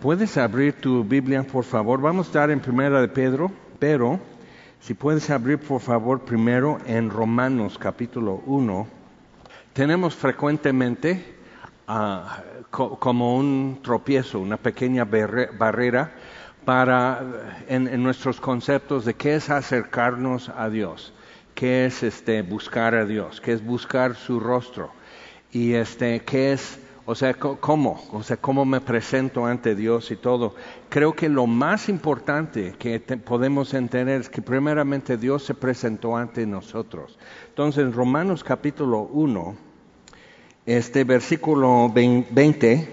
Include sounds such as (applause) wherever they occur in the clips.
Puedes abrir tu Biblia, por favor. Vamos a estar en Primera de Pedro, pero si puedes abrir, por favor, primero en Romanos capítulo 1. Tenemos frecuentemente ah, como un tropiezo, una pequeña barrera para en, nuestros conceptos de qué es acercarnos a Dios, qué es este buscar a Dios, qué es buscar su rostro y este qué es o sea, ¿cómo? O sea, ¿cómo me presento ante Dios y todo? Creo que lo más importante que podemos entender es que primeramente Dios se presentó ante nosotros. Entonces, en Romanos capítulo 1, este versículo 20,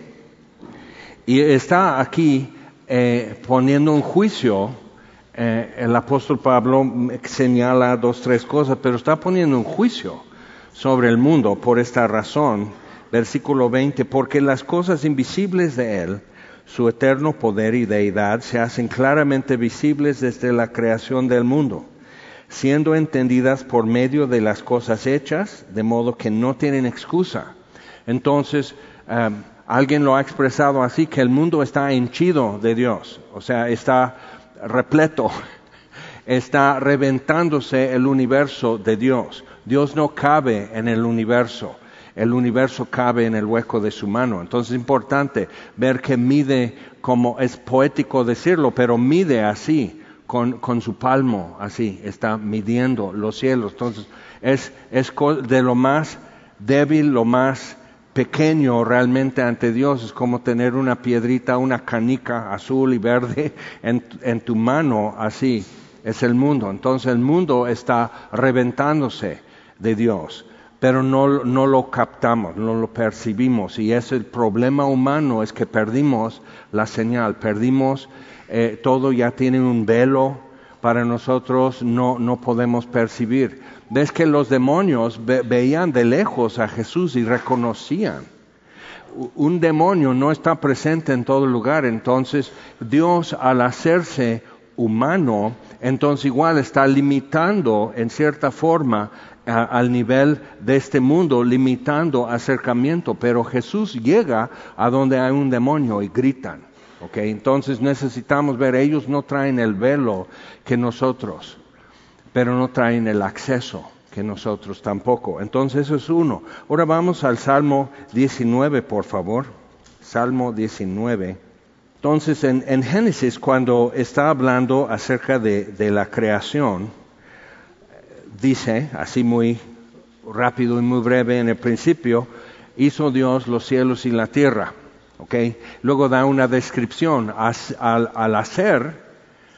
y está aquí eh, poniendo un juicio, eh, el apóstol Pablo señala dos, tres cosas, pero está poniendo un juicio sobre el mundo por esta razón versículo 20, porque las cosas invisibles de Él, su eterno poder y deidad, se hacen claramente visibles desde la creación del mundo, siendo entendidas por medio de las cosas hechas, de modo que no tienen excusa. Entonces, um, alguien lo ha expresado así, que el mundo está henchido de Dios, o sea, está repleto, (laughs) está reventándose el universo de Dios. Dios no cabe en el universo el universo cabe en el hueco de su mano. Entonces es importante ver que mide, como es poético decirlo, pero mide así, con, con su palmo, así, está midiendo los cielos. Entonces es, es de lo más débil, lo más pequeño realmente ante Dios, es como tener una piedrita, una canica azul y verde en, en tu mano, así es el mundo. Entonces el mundo está reventándose de Dios pero no, no, lo captamos, no lo percibimos. Y es el problema humano, es que perdimos la señal, perdimos eh, todo, ya tiene un velo para nosotros, no, no podemos percibir. Ves que los demonios veían de lejos a Jesús y reconocían. Un demonio no está presente en todo lugar, entonces Dios al hacerse humano, entonces igual está limitando en cierta forma al nivel de este mundo, limitando acercamiento, pero Jesús llega a donde hay un demonio y gritan. Okay, entonces necesitamos ver, ellos no traen el velo que nosotros, pero no traen el acceso que nosotros tampoco. Entonces eso es uno. Ahora vamos al Salmo 19, por favor. Salmo 19. Entonces en, Génesis, cuando está hablando acerca de la creación, dice, así muy rápido y muy breve en el principio, hizo Dios los cielos y la tierra. ¿okay? Luego da una descripción al, hacer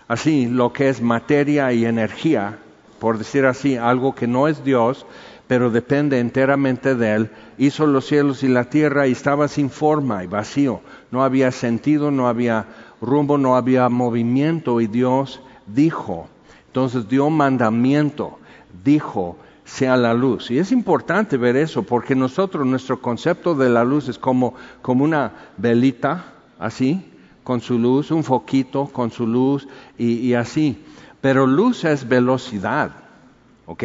así lo que es materia y energía, por decir así, algo que no es Dios, pero depende enteramente de Él, hizo los cielos y la tierra y estaba sin forma y vacío. No había sentido, no había rumbo, no había movimiento y Dios dijo. Entonces dio mandamiento dijo, sea la luz. Y es importante ver eso, porque nosotros, nuestro concepto de la luz es como, como una velita, así, con su luz, un foquito con su luz y, y así. Pero luz es velocidad, ¿ok?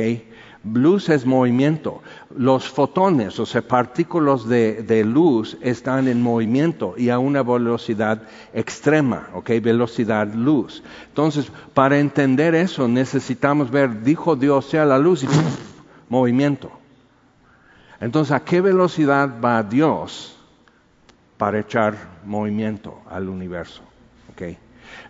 Luz es movimiento. Los fotones, o sea, partículas de, luz, están en movimiento y a una velocidad extrema, ¿ok? Velocidad luz. Entonces, para entender eso, necesitamos ver, dijo Dios sea la luz y movimiento. Entonces, ¿a qué velocidad va Dios para echar movimiento al universo? ¿ok?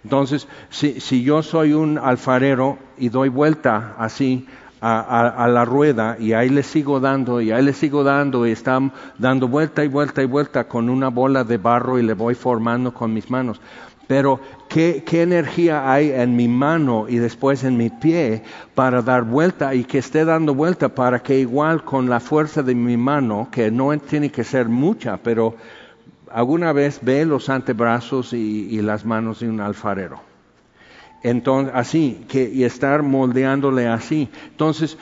Entonces, si yo soy un alfarero y doy vuelta así, a, la rueda y ahí le sigo dando y ahí le sigo dando y están dando vuelta y vuelta y vuelta con una bola de barro y le voy formando con mis manos. Pero ¿qué, energía hay en mi mano y después en mi pie para dar vuelta y que esté dando vuelta para que igual con la fuerza de mi mano, que no tiene que ser mucha, pero alguna vez ve los antebrazos y las manos de un alfarero entonces, así, que, y estar moldeándole así. Entonces,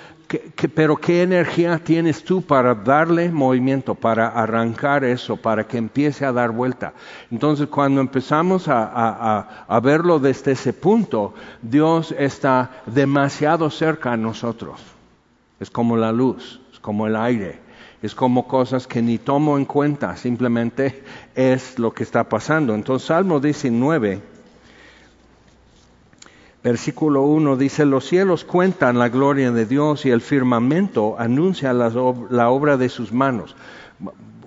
pero ¿qué energía tienes tú para darle movimiento, para arrancar eso, para que empiece a dar vuelta? Entonces, cuando empezamos a, a verlo desde ese punto, Dios está demasiado cerca a nosotros. Es como la luz, es como el aire. es como cosas que ni tomo en cuenta, simplemente es lo que está pasando. Entonces, Salmo 19, versículo 1 dice, los cielos cuentan la gloria de Dios y el firmamento anuncia la, obra de sus manos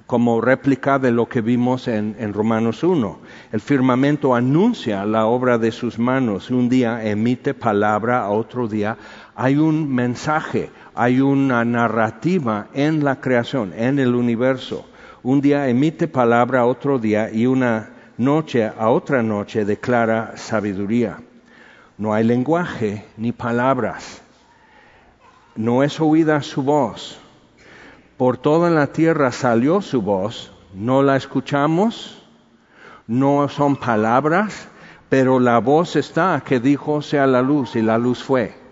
como réplica de lo que vimos en, Romanos 1. El firmamento anuncia la obra de sus manos. Un día emite palabra, a otro día hay un mensaje, hay una narrativa en la creación, en el universo. Un día emite palabra, otro día, y una noche a otra noche declara sabiduría. No hay lenguaje ni palabras. No es oída su voz. Por toda la tierra salió su voz. No la escuchamos. No son palabras, pero la voz está que dijo sea la luz y la luz fue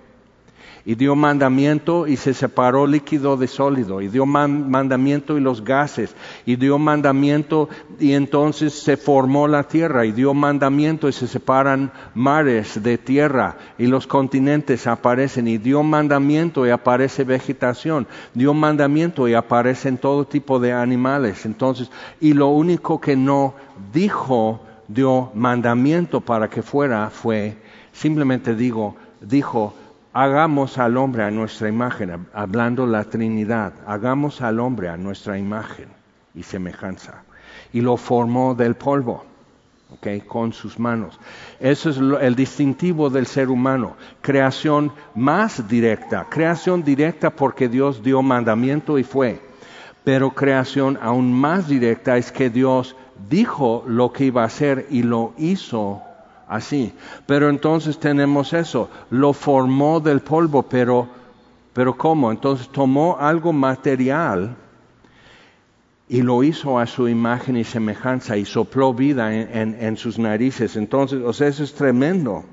y dio mandamiento y se separó líquido de sólido, y dio mandamiento y los gases, y dio mandamiento y entonces se formó la tierra, y dio mandamiento y se separan mares de tierra, y los continentes aparecen, y dio mandamiento y aparece vegetación, dio mandamiento y aparecen todo tipo de animales. Entonces, y lo único que no dijo, dio mandamiento para que fuera, fue, simplemente digo, dijo, hagamos al hombre a nuestra imagen, hablando la Trinidad, hagamos al hombre a nuestra imagen y semejanza. Y lo formó del polvo, con sus manos. Eso es el distintivo del ser humano, creación más directa, creación directa porque Dios dio mandamiento y fue, pero creación aún más directa es que Dios dijo lo que iba a hacer y lo hizo así. Pero entonces tenemos eso, lo formó del polvo, pero, pero ¿cómo? Entonces tomó algo material y lo hizo a su imagen y semejanza y sopló vida en, sus narices. Entonces, o sea, eso es tremendo.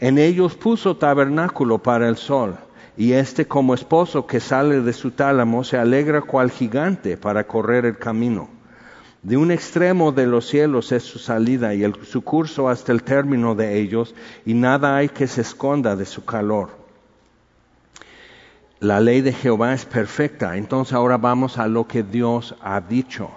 En ellos puso tabernáculo para el sol. Y este como esposo que sale de su tálamo se alegra cual gigante para correr el camino. De un extremo de los cielos es su salida y su curso hasta el término de ellos, y nada hay que se esconda de su calor. La ley de Jehová es perfecta. Entonces ahora vamos a lo que Dios ha dicho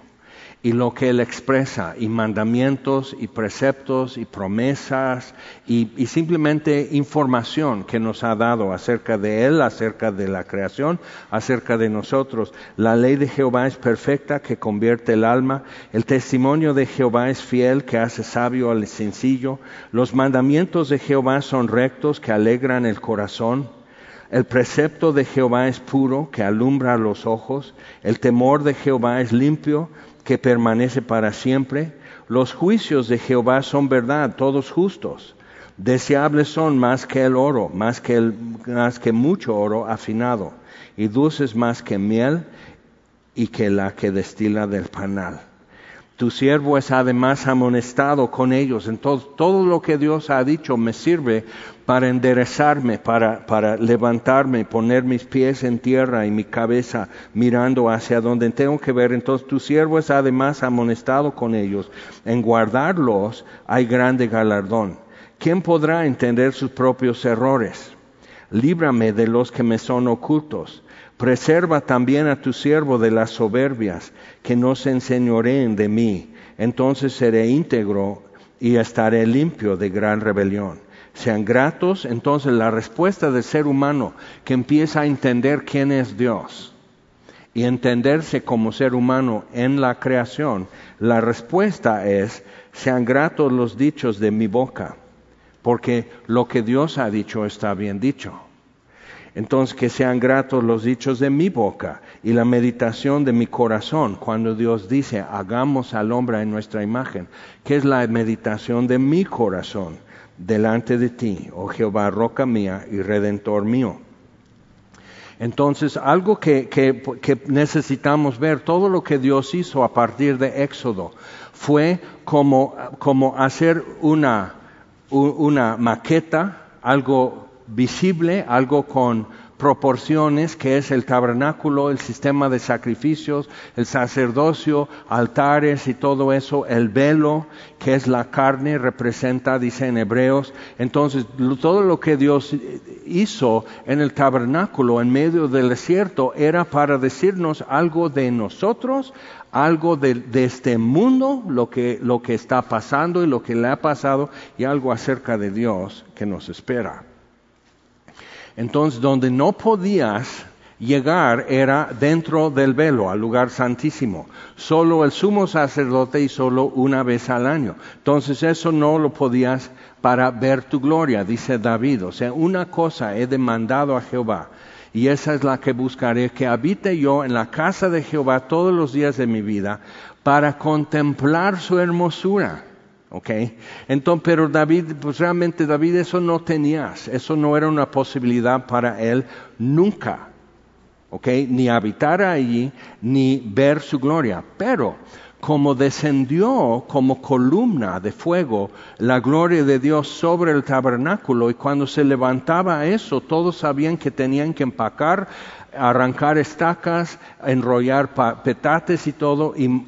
y lo que Él expresa, y mandamientos, y preceptos, y promesas, y, simplemente información que nos ha dado acerca de Él, acerca de la creación, acerca de nosotros. La ley de Jehová es perfecta, que convierte el alma. El testimonio de Jehová es fiel, que hace sabio al sencillo. Los mandamientos de Jehová son rectos, que alegran el corazón. El precepto de Jehová es puro, que alumbra los ojos. El temor de Jehová es limpio, que permanece para siempre. Los juicios de Jehová son verdad, todos justos. Deseables son más que el oro, más que, el, más que mucho oro afinado, y dulces más que miel y que la que destila del panal. Tu siervo es además amonestado con ellos. Entonces, todo lo que Dios ha dicho me sirve para enderezarme, para, para levantarme, poner mis pies en tierra y mi cabeza mirando hacia donde tengo que ver. Entonces, tu siervo es además amonestado con ellos. En guardarlos hay grande galardón. ¿Quién podrá entender sus propios errores? Líbrame de los que me son ocultos Preserva también a tu siervo de las soberbias, que no se enseñoreen de mí. Entonces seré íntegro y estaré limpio de gran rebelión. Sean gratos, entonces la respuesta del ser humano que empieza a entender quién es Dios y entenderse como ser humano en la creación, la respuesta es, sean gratos los dichos de mi boca, porque lo que Dios ha dicho está bien dicho. Entonces que sean gratos los dichos de mi boca y la meditación de mi corazón cuando Dios dice, hagamos al hombre en nuestra imagen. ¿Qué es la meditación de mi corazón delante de ti, oh Jehová, roca mía y redentor mío? Entonces, algo que, que, necesitamos ver, todo lo que Dios hizo a partir de Éxodo, fue como, como hacer una, una maqueta, algo visible, algo con, proporciones, que es el tabernáculo, el sistema de sacrificios, el sacerdocio, altares y todo eso, el velo, que es la carne, representa, dice en Hebreos. Entonces, todo lo que Dios hizo en el tabernáculo, en medio del desierto, era para decirnos algo de nosotros, algo de, este mundo, lo que, lo que está pasando y lo que le ha pasado, y algo acerca de Dios que nos espera. Entonces, donde no podías llegar era dentro del velo, al lugar santísimo. Solo el sumo sacerdote y solo una vez al año. Entonces eso no lo podías para ver tu gloria, dice David. O sea, una cosa he demandado a Jehová. Y esa es la que buscaré, que habite yo en la casa de Jehová todos los días de mi vida para contemplar su hermosura ¿ok? Entonces, pero David, pues realmente David eso no tenías, eso no era una posibilidad para él nunca, ¿ok? Ni habitar allí, ni ver su gloria. Pero como descendió como columna de fuego la gloria de Dios sobre el tabernáculo y cuando se levantaba eso, todos sabían que tenían que empacar arrancar estacas, enrollar petates y todo, y,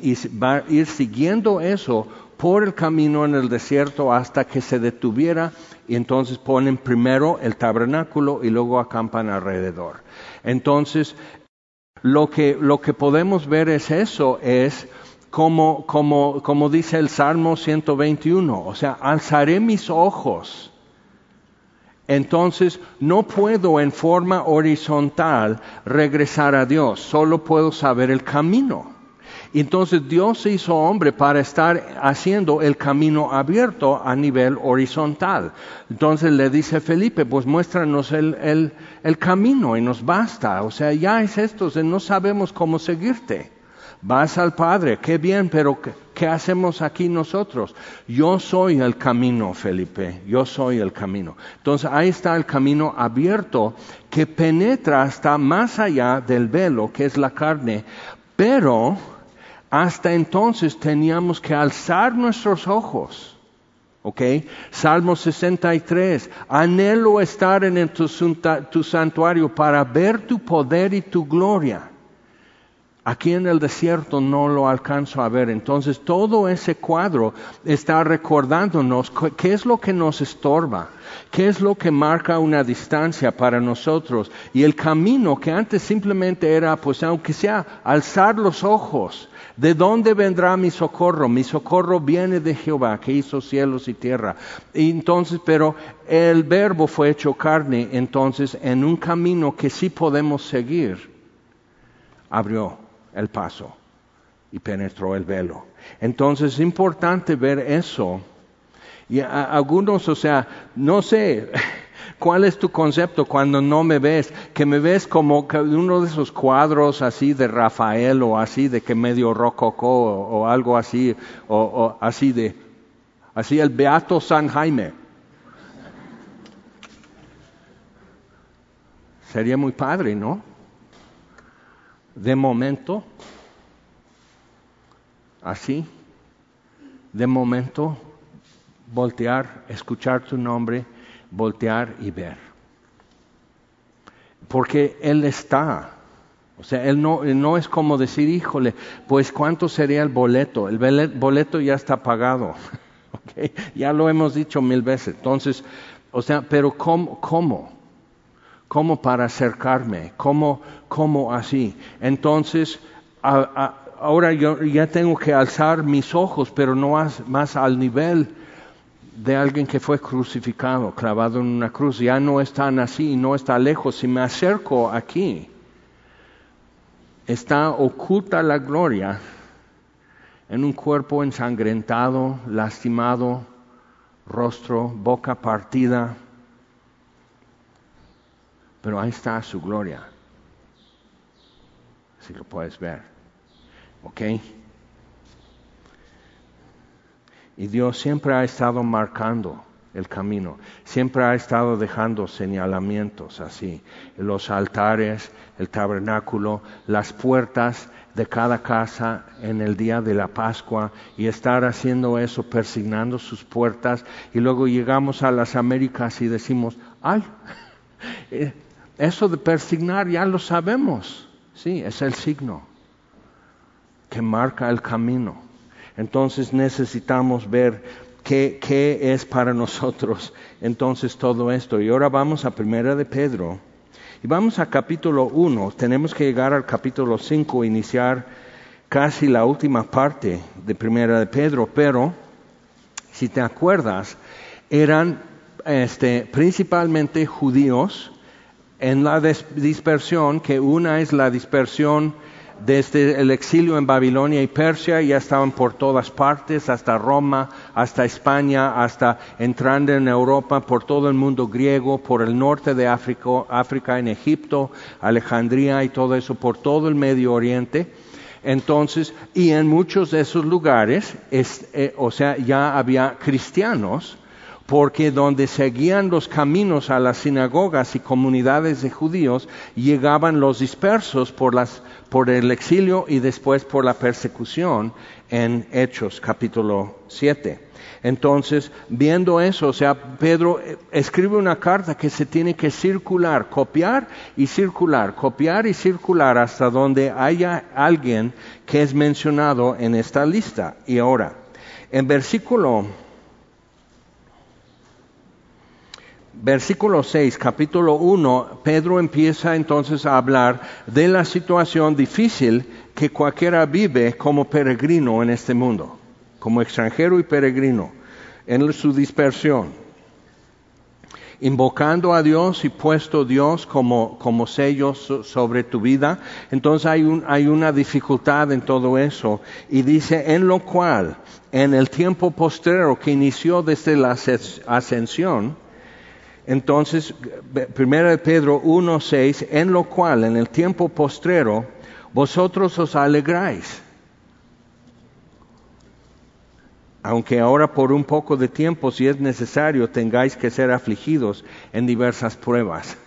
ir siguiendo eso por el camino en el desierto hasta que se detuviera y entonces ponen primero el tabernáculo y luego acampan alrededor. Entonces, lo que, lo que podemos ver es eso, es como, como, como dice el Salmo 121, o sea, alzaré mis ojos. Entonces, no puedo en forma horizontal regresar a Dios, solo puedo saber el camino. Entonces Dios se hizo hombre para estar haciendo el camino abierto a nivel horizontal. Entonces le dice Felipe, pues muéstranos el, camino y nos basta. O sea, ya es esto, no sabemos cómo seguirte. Vas al Padre, qué bien, pero ¿qué, ¿qué, hacemos aquí nosotros? Yo soy el camino, Felipe, yo soy el camino. Entonces ahí está el camino abierto que penetra hasta más allá del velo, que es la carne, pero hasta entonces teníamos que alzar nuestros ojos. ¿Ok? Salmo 63. Anhelo estar en tu, tu santuario para ver tu poder y tu gloria. Aquí en el desierto no lo alcanzo a ver. Entonces todo ese cuadro está recordándonos qué es lo que nos estorba, qué es lo que marca una distancia para nosotros. Y el camino que antes simplemente era, pues aunque sea, alzar los ojos ¿De dónde vendrá mi socorro? Mi socorro viene de Jehová, que hizo cielos y tierra. Entonces, pero el verbo fue hecho carne, entonces, en un camino que sí podemos seguir, abrió el paso y penetró el velo. Entonces es importante ver eso. Y algunos, o sea, no sé, (laughs) ¿Cuál es tu concepto cuando no me ves? Que me ves como uno de esos cuadros así de Rafael o así de que medio rococó o, algo así, o, así de, así el Beato San Jaime. Sería muy padre, ¿no? De momento, así, de momento, voltear, escuchar tu nombre voltear y ver. Porque Él está. O sea, Él no, no es como decir, híjole, pues cuánto sería el boleto. El boleto ya está pagado. (laughs) okay? Ya lo hemos dicho mil veces. Entonces, o sea, pero ¿cómo? ¿Cómo? ¿Cómo para acercarme? ¿Cómo, cómo así? Entonces, ahora yo ya tengo que alzar mis ojos, pero no más al nivel de alguien que fue crucificado, clavado en una cruz. Ya no están así, no está lejos. Si me acerco aquí, está oculta la gloria en un cuerpo ensangrentado, lastimado, rostro, boca partida. Pero ahí está su gloria. Si lo puedes ver. ¿Ok? Y Dios siempre ha estado marcando el camino, siempre ha estado dejando señalamientos así, los altares, el tabernáculo, las puertas de cada casa en el día de la Pascua y estar haciendo eso, persignando sus puertas y luego llegamos a las Américas y decimos, ay, (laughs) eh, Eso de persignar ya lo sabemos. Sí, es el signo que marca el camino. Entonces necesitamos ver qué, es para nosotros entonces todo esto. Y ahora vamos a Primera de Pedro. Y vamos a capítulo 1. Tenemos que llegar al capítulo 5, iniciar casi la última parte de Primera de Pedro, pero si te acuerdas, eran este, principalmente judíos en la dispersión, que una es la dispersión desde el exilio en Babilonia y Persia, ya estaban por todas partes, hasta Roma, hasta España, hasta entrando en Europa, por todo el mundo griego, por el norte de África, África en Egipto, Alejandría y todo eso, por todo el Medio Oriente. Entonces, y en muchos de esos lugares, eh, o sea, ya había cristianos, porque donde seguían los caminos a las sinagogas y comunidades de judíos, llegaban los dispersos por, el exilio y después por la persecución en Hechos capítulo 7. Entonces, viendo eso, o sea, Pedro eh, escribe una carta que se tiene que circular, copiar y circular, copiar y circular hasta donde haya alguien que es mencionado en esta lista. Y ahora, en versículo versículo 6, capítulo 1, Pedro empieza entonces a hablar de la situación difícil que cualquiera vive como peregrino en este mundo como extranjero y peregrino, en su dispersión, invocando a Dios y puesto Dios como, como sello sobre tu vida. Entonces hay, un, hay una dificultad en todo eso. Y dice, en lo cual, en el tiempo postrero que inició desde la ascensión, entonces, primero de Pedro 1.6, en lo cual, en el tiempo postrero, vosotros os alegráis aunque ahora por un poco de tiempo, si es necesario, tengáis que ser afligidos en diversas pruebas.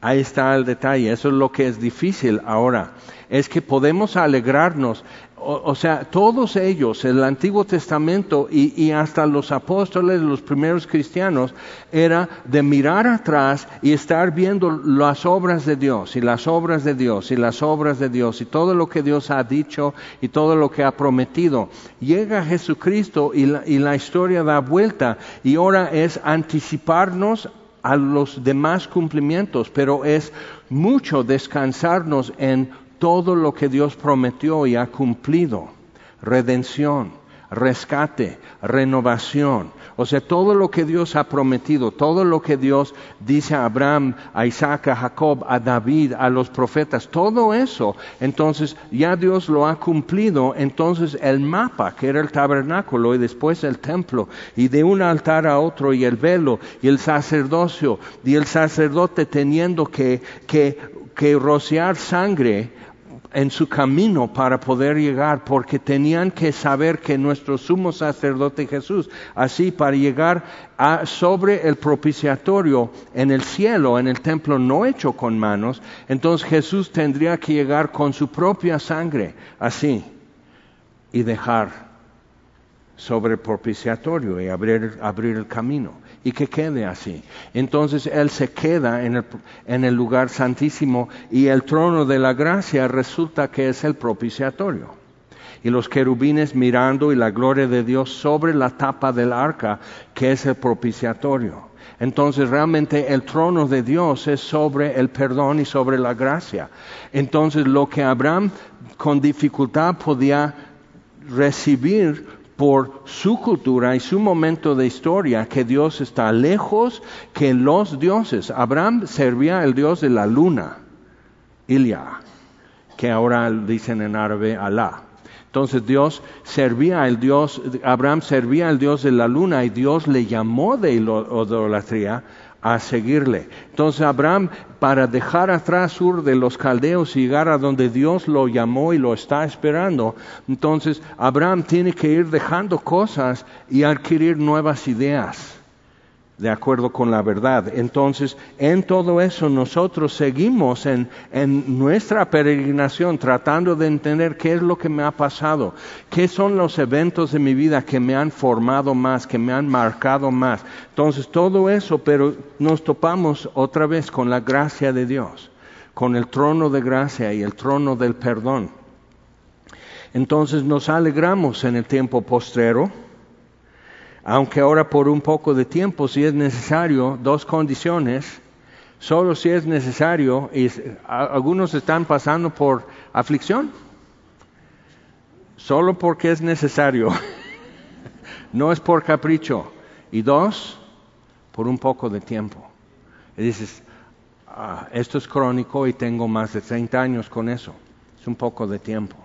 Ahí está el detalle, eso es lo que es difícil ahora, es que podemos alegrarnos o, sea, todos ellos, el Antiguo Testamento y, hasta los apóstoles, los primeros cristianos, era de mirar atrás y estar viendo las obras de Dios y las obras de Dios y las obras de Dios y todo lo que Dios ha dicho y todo lo que ha prometido. Llega Jesucristo y la, y la historia da vuelta y ahora es anticiparnos a los demás cumplimientos, pero es mucho descansarnos en todo lo que Dios prometió y ha cumplido. Redención, rescate, renovación. O sea, todo lo que Dios ha prometido, todo lo que Dios dice a Abraham, a Isaac, a Jacob, a David, a los profetas, todo eso, entonces ya Dios lo ha cumplido. Entonces el mapa, que era el tabernáculo y después el templo, y de un altar a otro, y el velo, y el sacerdocio, y el sacerdote teniendo que, que, que rociar sangre en su camino para poder llegar, porque tenían que saber que nuestro sumo sacerdote Jesús, así para llegar a, sobre el propiciatorio en el cielo, en el templo no hecho con manos, entonces Jesús tendría que llegar con su propia sangre, así, y dejar sobre el propiciatorio y abrir, abrir el camino y que quede así. Entonces Él se queda en el, en el lugar santísimo y el trono de la gracia resulta que es el propiciatorio. Y los querubines mirando y la gloria de Dios sobre la tapa del arca, que es el propiciatorio. Entonces realmente el trono de Dios es sobre el perdón y sobre la gracia. Entonces lo que Abraham con dificultad podía recibir por su cultura y su momento de historia que Dios está lejos que los dioses. Abraham servía el dios de la luna, Ilya, que ahora dicen en árabe Alá. Entonces Dios servía al Dios, Abraham servía al Dios de la luna y Dios le llamó de idolatría a seguirle. Entonces Abraham, para dejar atrás sur de los caldeos y llegar a donde Dios lo llamó y lo está esperando, entonces Abraham tiene que ir dejando cosas y adquirir nuevas ideas de acuerdo con la verdad. Entonces, en todo eso nosotros seguimos en, en, nuestra peregrinación tratando de entender qué es lo que me ha pasado, qué son los eventos de mi vida que me han formado más, que me han marcado más. Entonces, todo eso, pero nos topamos otra vez con la gracia de Dios, con el trono de gracia y el trono del perdón. Entonces nos alegramos en el tiempo postrero aunque ahora por un poco de tiempo, si es necesario, dos condiciones, solo si es necesario, y algunos están pasando por aflicción, solo porque es necesario, (laughs) no es por capricho, y dos, por un poco de tiempo. Y dices, ah, esto es crónico y tengo más de 30 años con eso, es un poco de tiempo.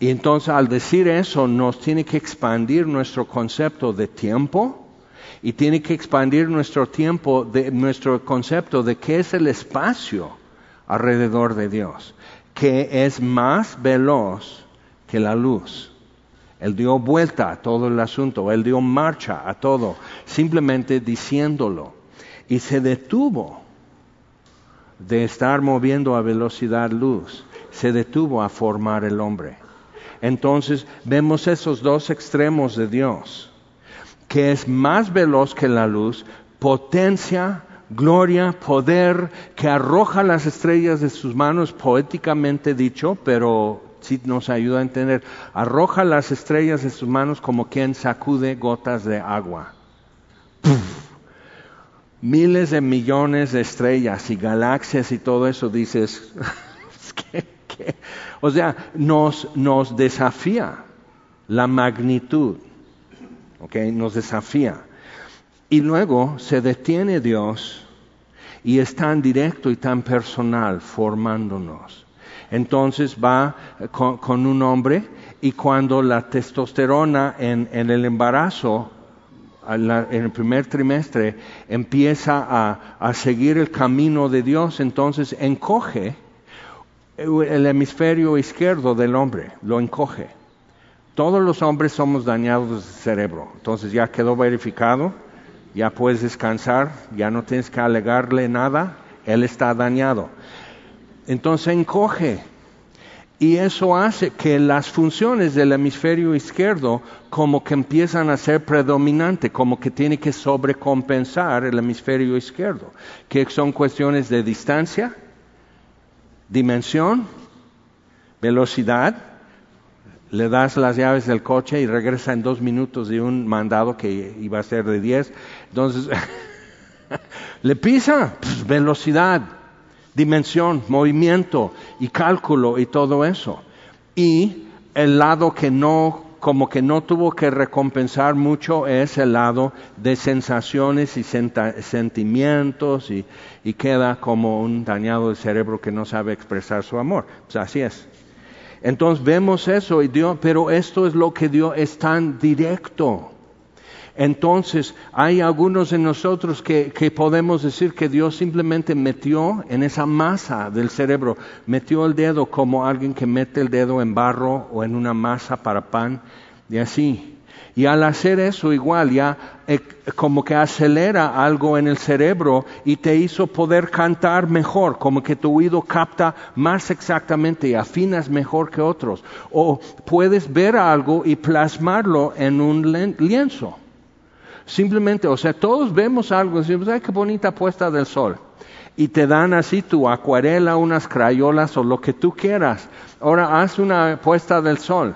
Y entonces al decir eso nos tiene que expandir nuestro concepto de tiempo y tiene que expandir nuestro tiempo, de, nuestro concepto de qué es el espacio alrededor de Dios, que es más veloz que la luz. Él dio vuelta a todo el asunto, él dio marcha a todo, simplemente diciéndolo. Y se detuvo de estar moviendo a velocidad luz, se detuvo a formar el hombre. Entonces vemos esos dos extremos de Dios, que es más veloz que la luz, potencia, gloria, poder, que arroja las estrellas de sus manos, poéticamente dicho, pero sí nos ayuda a entender, arroja las estrellas de sus manos como quien sacude gotas de agua. Miles de millones de estrellas y galaxias y todo eso, dices, (laughs) ¿qué, o sea, nos, desafía la magnitud, ¿ok? Nos desafía. Y luego se detiene Dios y es tan directo y tan personal formándonos. Entonces va con, un hombre y cuando la testosterona en, el embarazo, en el primer trimestre, empieza a seguir el camino de Dios, entonces encoge el hemisferio izquierdo del hombre, lo encoge. Todos los hombres somos dañados del cerebro, entonces ya quedó verificado, ya puedes descansar, ya no tienes que alegarle nada, él está dañado. Entonces encoge. Y eso hace que las funciones del hemisferio izquierdo como que empiezan a ser predominantes, como que tiene que sobrecompensar el hemisferio izquierdo, que son cuestiones de distancia, dimensión, velocidad, le das las llaves del coche y regresa en dos minutos de un mandado que iba a ser de diez. Entonces, (laughs) le pisa pues, velocidad, dimensión, movimiento y cálculo y todo eso. Y el lado que no como que no tuvo que recompensar mucho es el lado de sensaciones y sentimientos y, queda como un dañado del cerebro que no sabe expresar su amor. Pues así es. Entonces vemos eso y Dios, pero esto es lo que Dios es tan directo. Entonces, hay algunos de nosotros que, podemos decir que Dios simplemente metió en esa masa del cerebro, metió el dedo como alguien que mete el dedo en barro o en una masa para pan, y así. Y al hacer eso igual ya eh, como que acelera algo en el cerebro y te hizo poder cantar mejor, como que tu oído capta más exactamente y afinas mejor que otros. O puedes ver algo y plasmarlo en un lienzo. Simplemente, o sea, todos vemos algo y decimos, ay, qué bonita puesta del sol. Y te dan así tu acuarela, unas crayolas o lo que tú quieras. Ahora haz una puesta del sol.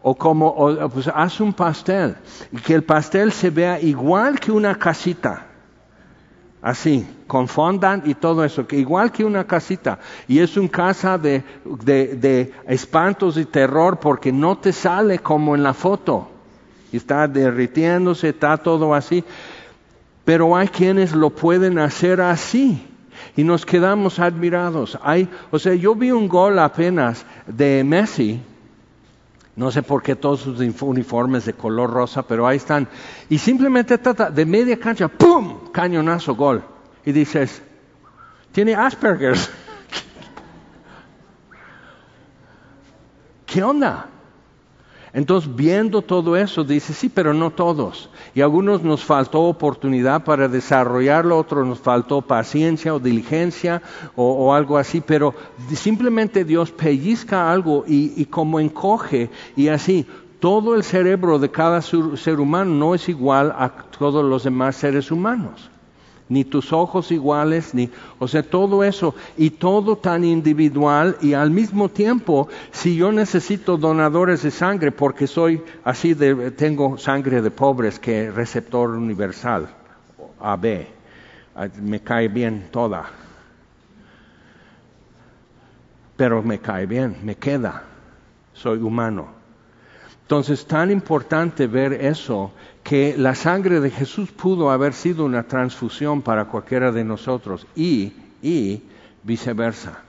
O como, o, pues haz un pastel. Y que el pastel se vea igual que una casita. Así, con fondant y todo eso, que igual que una casita. Y es un casa de, de espantos y terror porque no te sale como en la foto está derritiéndose, está todo así. Pero hay quienes lo pueden hacer así y nos quedamos admirados. Hay, o sea, yo vi un gol apenas de Messi, no sé por qué todos sus uniformes de color rosa, pero ahí están. Y simplemente trata de media cancha, ¡pum! Cañonazo, gol. Y dices, tiene Asperger's. (laughs) ¿Qué onda? Entonces, viendo todo eso, dice, sí, pero no todos. Y a algunos nos faltó oportunidad para desarrollarlo, otros nos faltó paciencia o diligencia o, algo así, pero simplemente Dios pellizca algo y, y como encoge y así. Todo el cerebro de cada ser humano no es igual a todos los demás seres humanos ni tus ojos iguales, ni, o sea, todo eso, y todo tan individual, y al mismo tiempo, si yo necesito donadores de sangre, porque soy así de, tengo sangre de pobres que receptor universal, AB, me cae bien toda, pero me cae bien, me queda, soy humano. Entonces, tan importante ver eso que la sangre de Jesús pudo haber sido una transfusión para cualquiera de nosotros y, viceversa.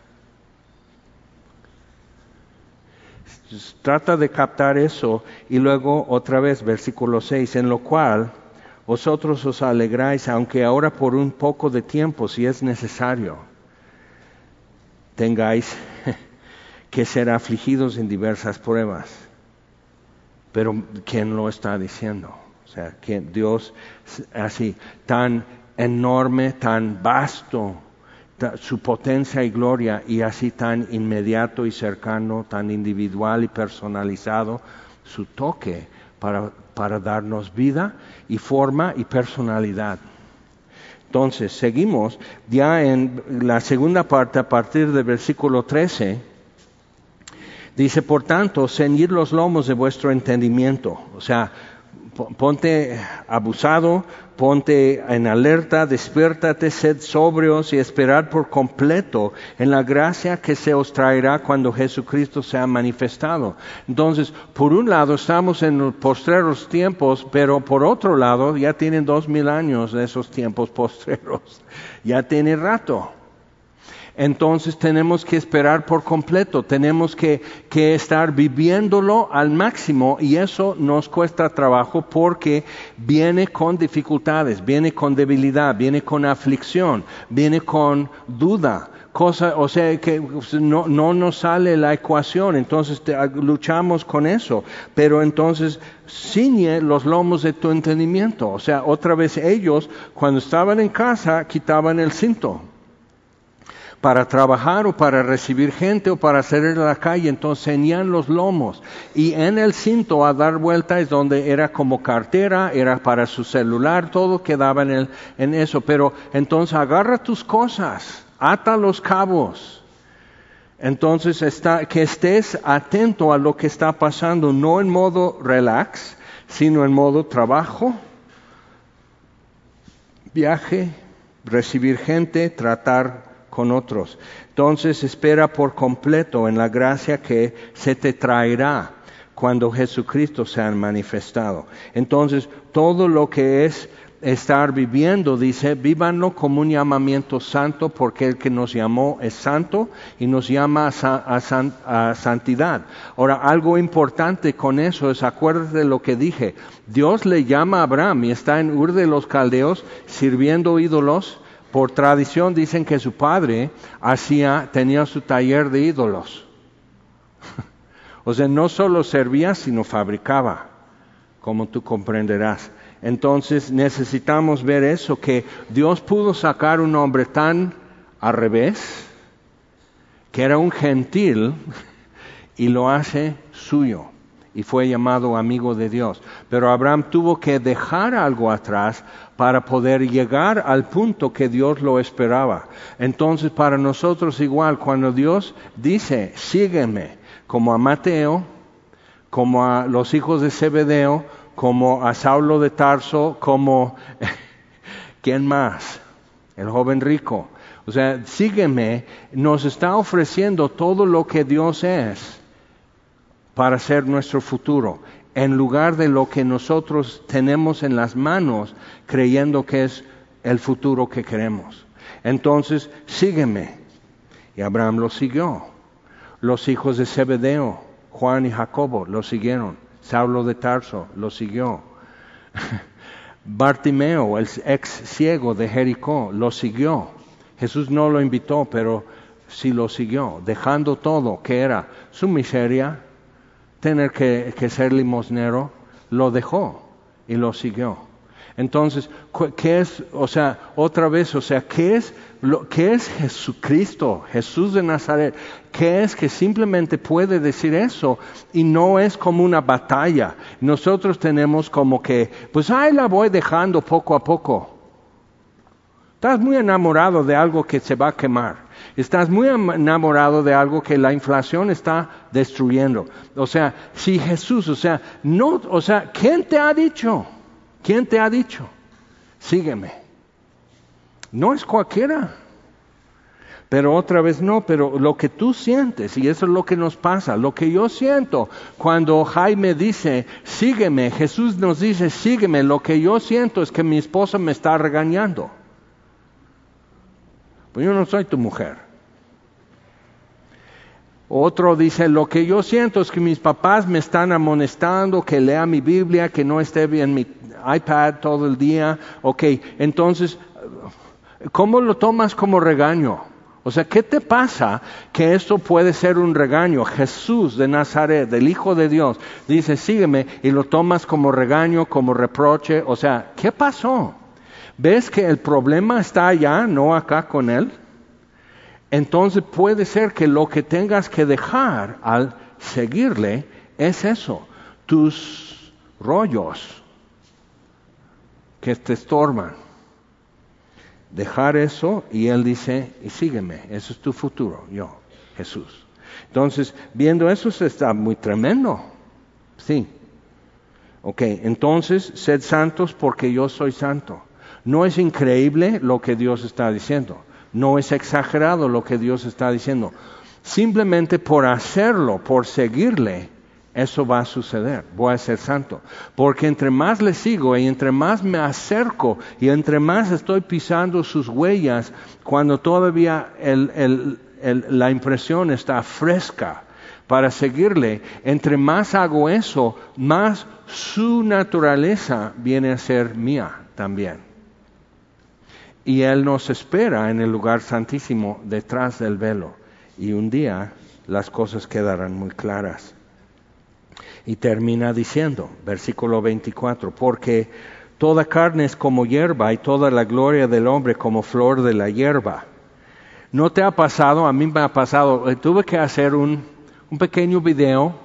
Trata de captar eso y luego otra vez versículo 6, en lo cual vosotros os alegráis, aunque ahora por un poco de tiempo, si es necesario, tengáis (laughs) que ser afligidos en diversas pruebas. Pero ¿quién lo está diciendo? O sea, que Dios así, tan enorme, tan vasto, su potencia y gloria, y así tan inmediato y cercano, tan individual y personalizado, su toque para, para darnos vida y forma y personalidad. Entonces, seguimos ya en la segunda parte, a partir del versículo 13, dice, por tanto, ceñid los lomos de vuestro entendimiento, o sea, ponte abusado, ponte en alerta, despiértate, sed sobrios y esperar por completo en la gracia que se os traerá cuando Jesucristo sea manifestado. Entonces, por un lado estamos en los postreros tiempos, pero por otro lado ya tienen dos mil años de esos tiempos (laughs) postreros. Ya tiene rato entonces tenemos que esperar por completo, tenemos que, estar viviéndolo al máximo y eso nos cuesta trabajo porque viene con dificultades, viene con debilidad, viene con aflicción, viene con duda. Cosa, o sea que no, no nos sale la ecuación, entonces luchamos con eso, pero entonces ciñe los lomos de tu entendimiento, o sea, otra vez ellos cuando estaban en casa quitaban el cinto, para trabajar o para recibir gente o para salir a la calle, entonces ceñían los lomos y en el cinto a dar vuelta es donde era como cartera, era para su celular, todo quedaba en, el, en eso, pero entonces agarra tus cosas, ata los cabos. Entonces está, que estés atento a lo que está pasando, no en modo relax, sino en modo trabajo, viaje, recibir gente, tratar con otros. Entonces espera por completo en la gracia que se te traerá cuando Jesucristo sea manifestado. Entonces todo lo que es estar viviendo, dice, vívanlo como un llamamiento santo, porque el que nos llamó es santo y nos llama a, santidad. Ahora, algo importante con eso es, acuérdate de lo que dije, Dios le llama a Abraham y está en Ur de los Caldeos sirviendo ídolos por tradición dicen que su padre hacía, tenía su taller de ídolos. (laughs) o sea, no solo servía, sino fabricaba, como tú comprenderás. Entonces necesitamos ver eso, que Dios pudo sacar un hombre tan al revés, que era un gentil, (laughs) y lo hace suyo y fue llamado amigo de Dios. Pero Abraham tuvo que dejar algo atrás para poder llegar al punto que Dios lo esperaba. Entonces para nosotros igual, cuando Dios dice, sígueme, como a Mateo, como a los hijos de Zebedeo, como a Saulo de Tarso, como... (laughs) ¿Quién más? El joven rico. O sea, sígueme, nos está ofreciendo todo lo que Dios es para ser nuestro futuro, en lugar de lo que nosotros tenemos en las manos, creyendo que es el futuro que queremos. Entonces, sígueme. Y Abraham lo siguió. Los hijos de Zebedeo, Juan y Jacobo, lo siguieron. Saulo de Tarso lo siguió. (laughs) Bartimeo, el ex ciego de Jericó, lo siguió. Jesús no lo invitó, pero sí lo siguió, dejando todo, que era su miseria, tener que, ser limosnero, lo dejó y lo siguió. Entonces, ¿qué es, o sea, otra vez, o sea, qué es, lo, qué es Jesucristo, Jesús de Nazaret? ¿Qué es que simplemente puede decir eso y no es como una batalla? Nosotros tenemos como que, pues ahí la voy dejando poco a poco. Estás muy enamorado de algo que se va a quemar. Estás muy enamorado de algo que la inflación está destruyendo. O sea, si Jesús, o sea, no, o sea, ¿quién te ha dicho? ¿Quién te ha dicho? Sígueme. No es cualquiera. Pero otra vez no, pero lo que tú sientes, y eso es lo que nos pasa, lo que yo siento cuando Jaime dice, sígueme, Jesús nos dice, sígueme, lo que yo siento es que mi esposa me está regañando. Pues yo no soy tu mujer. Otro dice, lo que yo siento es que mis papás me están amonestando, que lea mi Biblia, que no esté bien mi iPad todo el día. Ok, entonces, ¿cómo lo tomas como regaño? O sea, ¿qué te pasa que esto puede ser un regaño? Jesús de Nazaret, del Hijo de Dios, dice, sígueme y lo tomas como regaño, como reproche. O sea, ¿qué pasó? ¿Ves que el problema está allá, no acá con él? Entonces puede ser que lo que tengas que dejar al seguirle es eso, tus rollos que te estorban. Dejar eso y él dice, y sígueme, eso es tu futuro, yo, Jesús. Entonces, viendo eso está muy tremendo. Sí. Ok, entonces, sed santos porque yo soy santo. ¿No es increíble lo que Dios está diciendo? No es exagerado lo que Dios está diciendo. Simplemente por hacerlo, por seguirle, eso va a suceder. Voy a ser santo. Porque entre más le sigo y entre más me acerco y entre más estoy pisando sus huellas, cuando todavía la impresión está fresca para seguirle, entre más hago eso, más su naturaleza viene a ser mía también y Él nos espera en el lugar santísimo detrás del velo. Y un día las cosas quedarán muy claras. Y termina diciendo, versículo 24, porque toda carne es como hierba y toda la gloria del hombre como flor de la hierba. ¿No te ha pasado? A mí me ha pasado. Eh, tuve que hacer un, un pequeño video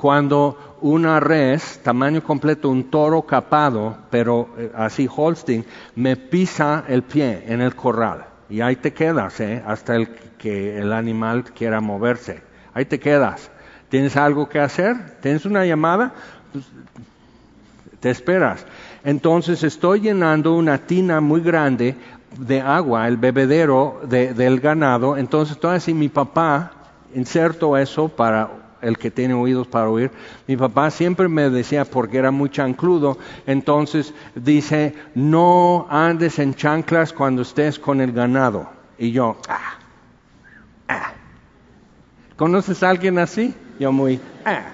cuando una res, tamaño completo, un toro capado, pero eh, así Holstein, me pisa el pie en el corral. Y ahí te quedas, ¿eh? hasta el, que el animal quiera moverse. Ahí te quedas. ¿Tienes algo que hacer? ¿Tienes una llamada? Pues, te esperas. Entonces estoy llenando una tina muy grande de agua, el bebedero del ganado. Entonces estoy así, mi papá inserto eso para el que tiene oídos para oír. Mi papá siempre me decía, porque era muy chancludo, entonces dice, no andes en chanclas cuando estés con el ganado. Y yo, ah, ah. ¿Conoces a alguien así? Yo muy, ah,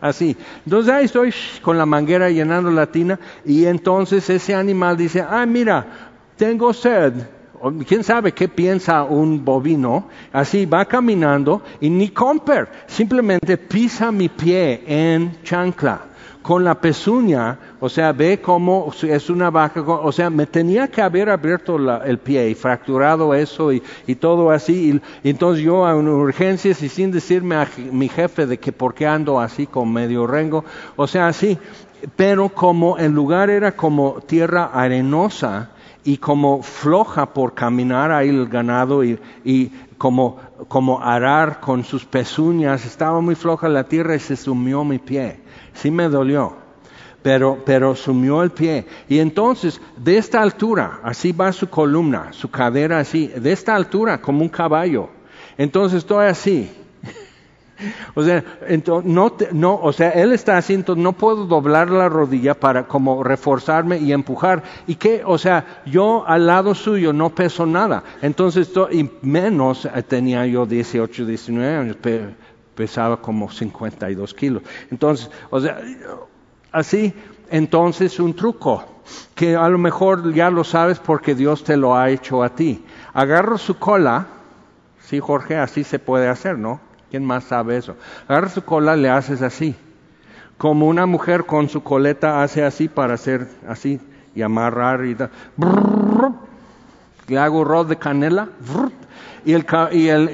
así. Entonces ahí estoy con la manguera llenando la tina y entonces ese animal dice, ah, mira, tengo sed quién sabe qué piensa un bovino, así va caminando y ni comper, simplemente pisa mi pie en chancla. Con la pezuña, o sea, ve cómo es una vaca, o sea, me tenía que haber abierto el pie y fracturado eso y, todo así, y, entonces yo a una urgencias y sin decirme a mi jefe de que por qué ando así con medio rengo, o sea, así, pero como el lugar era como tierra arenosa, y como floja por caminar ahí el ganado y, como, como arar con sus pezuñas, estaba muy floja la tierra y se sumió mi pie. Sí me dolió, pero, pero sumió el pie. Y entonces, de esta altura, así va su columna, su cadera así, de esta altura, como un caballo. Entonces estoy así, o sea, entonces, no, no, o sea, él está así, no puedo doblar la rodilla para como reforzarme y empujar. ¿Y qué? O sea, yo al lado suyo no peso nada. Entonces, y menos eh, tenía yo 18, 19 años, pesaba como 52 kilos. Entonces, o sea, así, entonces un truco, que a lo mejor ya lo sabes porque Dios te lo ha hecho a ti. Agarro su cola, sí, Jorge, así se puede hacer, ¿no? ¿Quién más sabe eso? Agarra su cola, le haces así. Como una mujer con su coleta hace así para hacer así y amarrar y da. Le hago rod de canela. Y, el, y el,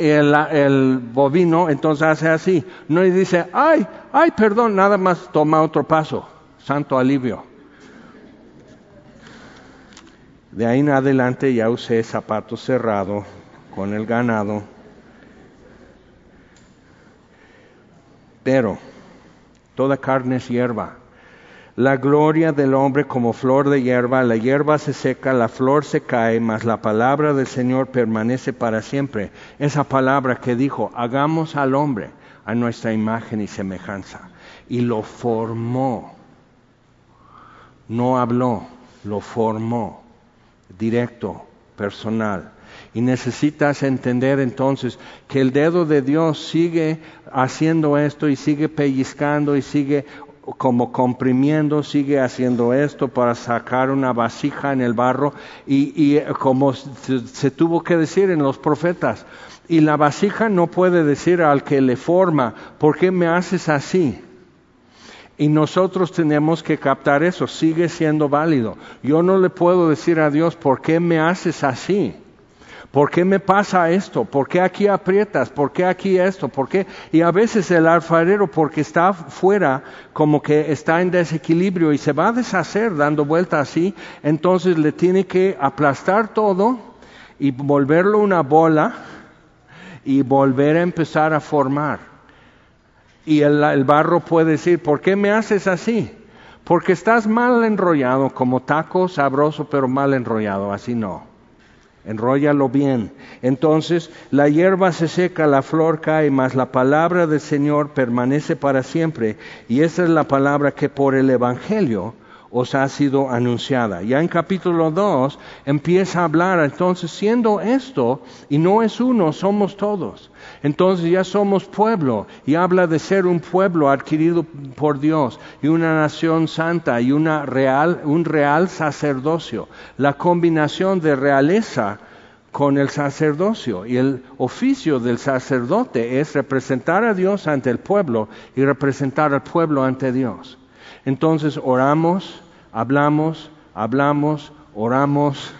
el, bovino entonces hace así. No le dice, ay, ay, perdón, nada más toma otro paso. Santo alivio. De ahí en adelante ya usé zapato cerrado con el ganado. Pero toda carne es hierba. La gloria del hombre como flor de hierba, la hierba se seca, la flor se cae, mas la palabra del Señor permanece para siempre. Esa palabra que dijo, hagamos al hombre a nuestra imagen y semejanza. Y lo formó. No habló, lo formó. Directo, personal. Y necesitas entender entonces que el dedo de Dios sigue haciendo esto y sigue pellizcando y sigue como comprimiendo, sigue haciendo esto para sacar una vasija en el barro y, como se, tuvo que decir en los profetas, y la vasija no puede decir al que le forma, ¿por qué me haces así? Y nosotros tenemos que captar eso, sigue siendo válido. Yo no le puedo decir a Dios, ¿por qué me haces así? ¿Por qué me pasa esto? ¿Por qué aquí aprietas? ¿Por qué aquí esto? ¿Por qué? Y a veces el alfarero, porque está fuera, como que está en desequilibrio y se va a deshacer dando vuelta así, entonces le tiene que aplastar todo y volverlo una bola y volver a empezar a formar. Y el, el barro puede decir, ¿por qué me haces así? Porque estás mal enrollado, como taco sabroso pero mal enrollado, así no enróllalo bien. Entonces la hierba se seca, la flor cae, mas la palabra del Señor permanece para siempre. Y esa es la palabra que por el Evangelio os ha sido anunciada. Ya en capítulo 2 empieza a hablar, entonces siendo esto, y no es uno, somos todos. Entonces ya somos pueblo y habla de ser un pueblo adquirido por Dios y una nación santa y una real, un real sacerdocio. La combinación de realeza con el sacerdocio y el oficio del sacerdote es representar a Dios ante el pueblo y representar al pueblo ante Dios. Entonces oramos, hablamos, hablamos, oramos,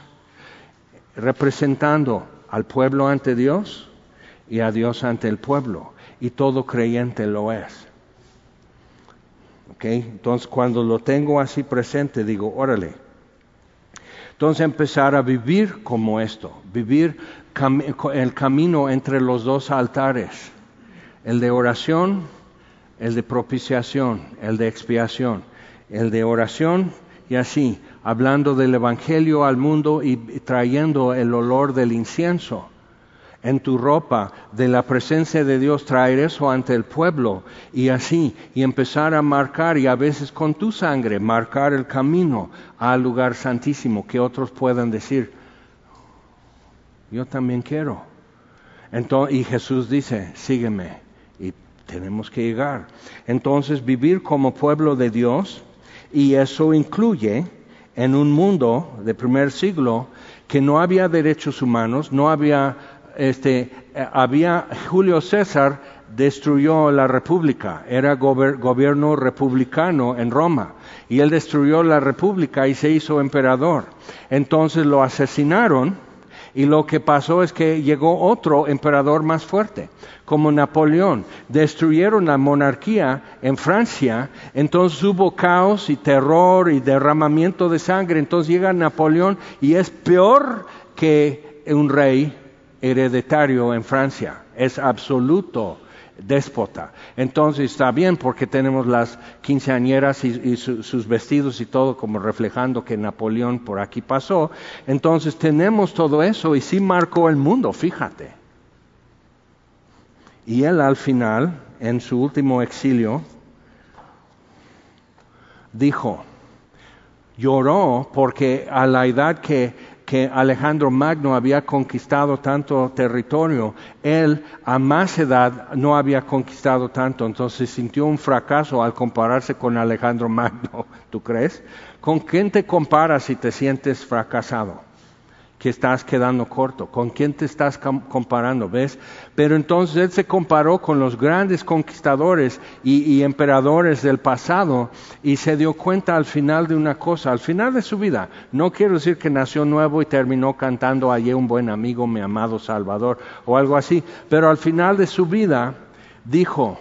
representando al pueblo ante Dios y a Dios ante el pueblo. Y todo creyente lo es. ¿Okay? Entonces cuando lo tengo así presente, digo, órale. Entonces empezar a vivir como esto, vivir el camino entre los dos altares, el de oración, el de propiciación, el de expiación, el de oración y así, hablando del Evangelio al mundo y trayendo el olor del incienso en tu ropa de la presencia de Dios, traer eso ante el pueblo y así, y empezar a marcar y a veces con tu sangre marcar el camino al lugar santísimo, que otros puedan decir, yo también quiero. Entonces, y Jesús dice, sígueme, y tenemos que llegar. Entonces, vivir como pueblo de Dios, y eso incluye en un mundo de primer siglo que no había derechos humanos, no había, este, había Julio César destruyó la república, era gobierno republicano en Roma, y él destruyó la república y se hizo emperador. Entonces lo asesinaron y lo que pasó es que llegó otro emperador más fuerte, como Napoleón. Destruyeron la monarquía en Francia, entonces hubo caos y terror y derramamiento de sangre. Entonces llega Napoleón y es peor que un rey hereditario en Francia. Es absoluto déspota. Entonces está bien porque tenemos las quinceañeras y, sus vestidos y todo como reflejando que Napoleón por aquí pasó. Entonces tenemos todo eso y sí marcó el mundo, fíjate. Y él al final, en su último exilio, dijo, lloró porque a la edad que que Alejandro Magno había conquistado tanto territorio, él a más edad no había conquistado tanto, entonces sintió un fracaso al compararse con Alejandro Magno, ¿tú crees? ¿Con quién te comparas si te sientes fracasado? Que estás quedando corto. ¿Con quién te estás comparando? ¿Ves? Pero entonces él se comparó con los grandes conquistadores y, emperadores del pasado y se dio cuenta al final de una cosa, al final de su vida. No quiero decir que nació nuevo y terminó cantando allí un buen amigo, mi amado Salvador o algo así, pero al final de su vida dijo,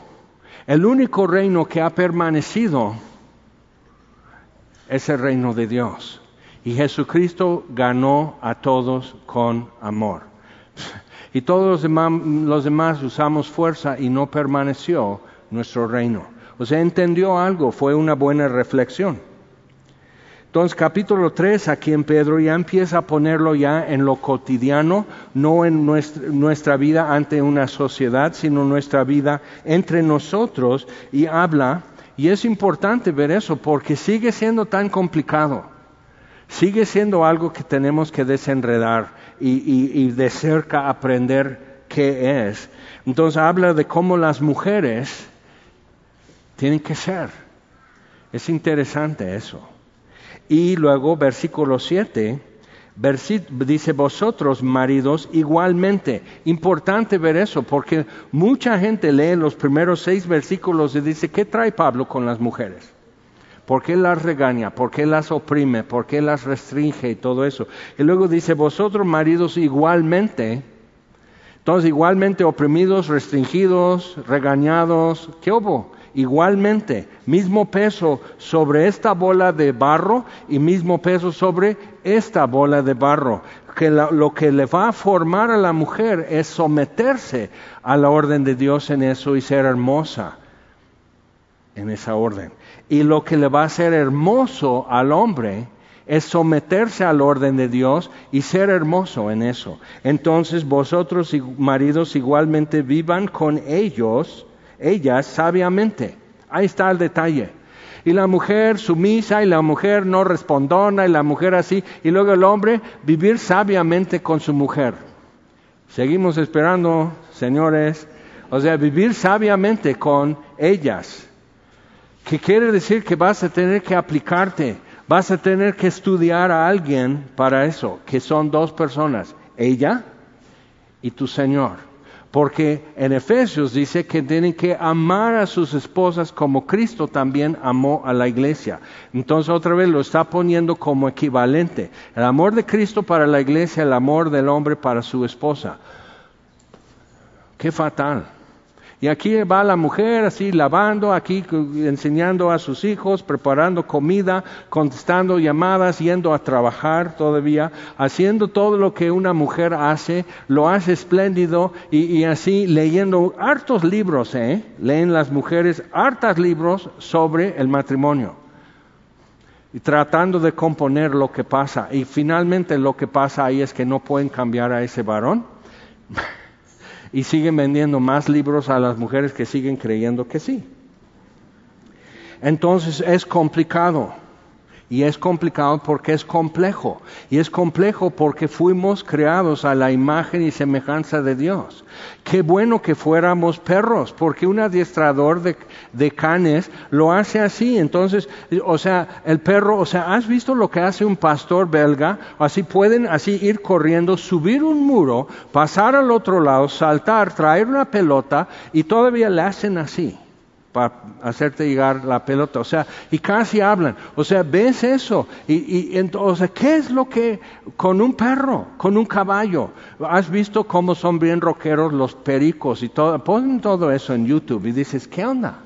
el único reino que ha permanecido es el reino de Dios. Y Jesucristo ganó a todos con amor. Y todos los demás, usamos fuerza y no permaneció nuestro reino. O sea, entendió algo, fue una buena reflexión. Entonces, capítulo 3, aquí en Pedro, ya empieza a ponerlo ya en lo cotidiano, no en nuestra, nuestra, vida ante una sociedad, sino nuestra vida entre nosotros, y habla, y es importante ver eso, porque sigue siendo tan complicado sigue siendo algo que tenemos que desenredar y, de cerca aprender qué es. Entonces habla de cómo las mujeres tienen que ser. Es interesante eso. Y luego versículo 7, dice vosotros maridos igualmente. Importante ver eso porque mucha gente lee los primeros seis versículos y dice, ¿qué trae Pablo con las mujeres? ¿Por qué las regaña? ¿Por qué las oprime? ¿Por qué las restringe y todo eso? Y luego dice, vosotros maridos igualmente, entonces igualmente oprimidos, restringidos, regañados, ¿qué hubo? Igualmente, mismo peso sobre esta bola de barro y mismo peso sobre esta bola de barro. Que lo que le va a formar a la mujer es someterse a la orden de Dios en eso y ser hermosa en esa orden. Y lo que le va a hacer hermoso al hombre es someterse al orden de Dios y ser hermoso en eso. Entonces vosotros maridos igualmente vivan con ellos, ellas sabiamente. Ahí está el detalle. Y la mujer sumisa y la mujer no respondona y la mujer así. Y luego el hombre vivir sabiamente con su mujer. Seguimos esperando, señores. O sea, vivir sabiamente con ellas que quiere decir que vas a tener que aplicarte, vas a tener que estudiar a alguien para eso, que son dos personas, ella y tu Señor. Porque en Efesios dice que tienen que amar a sus esposas como Cristo también amó a la iglesia. Entonces otra vez lo está poniendo como equivalente. El amor de Cristo para la iglesia, el amor del hombre para su esposa. Qué fatal. Y aquí va la mujer así lavando, aquí enseñando a sus hijos, preparando comida, contestando llamadas, yendo a trabajar todavía, haciendo todo lo que una mujer hace, lo hace espléndido y, así leyendo hartos libros, ¿eh? leen las mujeres hartos libros sobre el matrimonio y tratando de componer lo que pasa. Y finalmente lo que pasa ahí es que no pueden cambiar a ese varón (laughs) y siguen vendiendo más libros a las mujeres que siguen creyendo que sí. Entonces es complicado. Y es complicado porque es complejo. Y es complejo porque fuimos creados a la imagen y semejanza de Dios. Qué bueno que fuéramos perros, porque un adiestrador de, canes lo hace así. Entonces, o sea, el perro, o sea, ¿has visto lo que hace un pastor belga? Así pueden así ir corriendo, subir un muro, pasar al otro lado, saltar, traer una pelota y todavía le hacen así para hacerte llegar la pelota, o sea, y casi hablan, o sea, ves eso, y, y sea, ¿qué es lo que con un perro, con un caballo? ¿Has visto cómo son bien rockeros los pericos y todo? Ponen todo eso en YouTube y dices, ¿qué onda?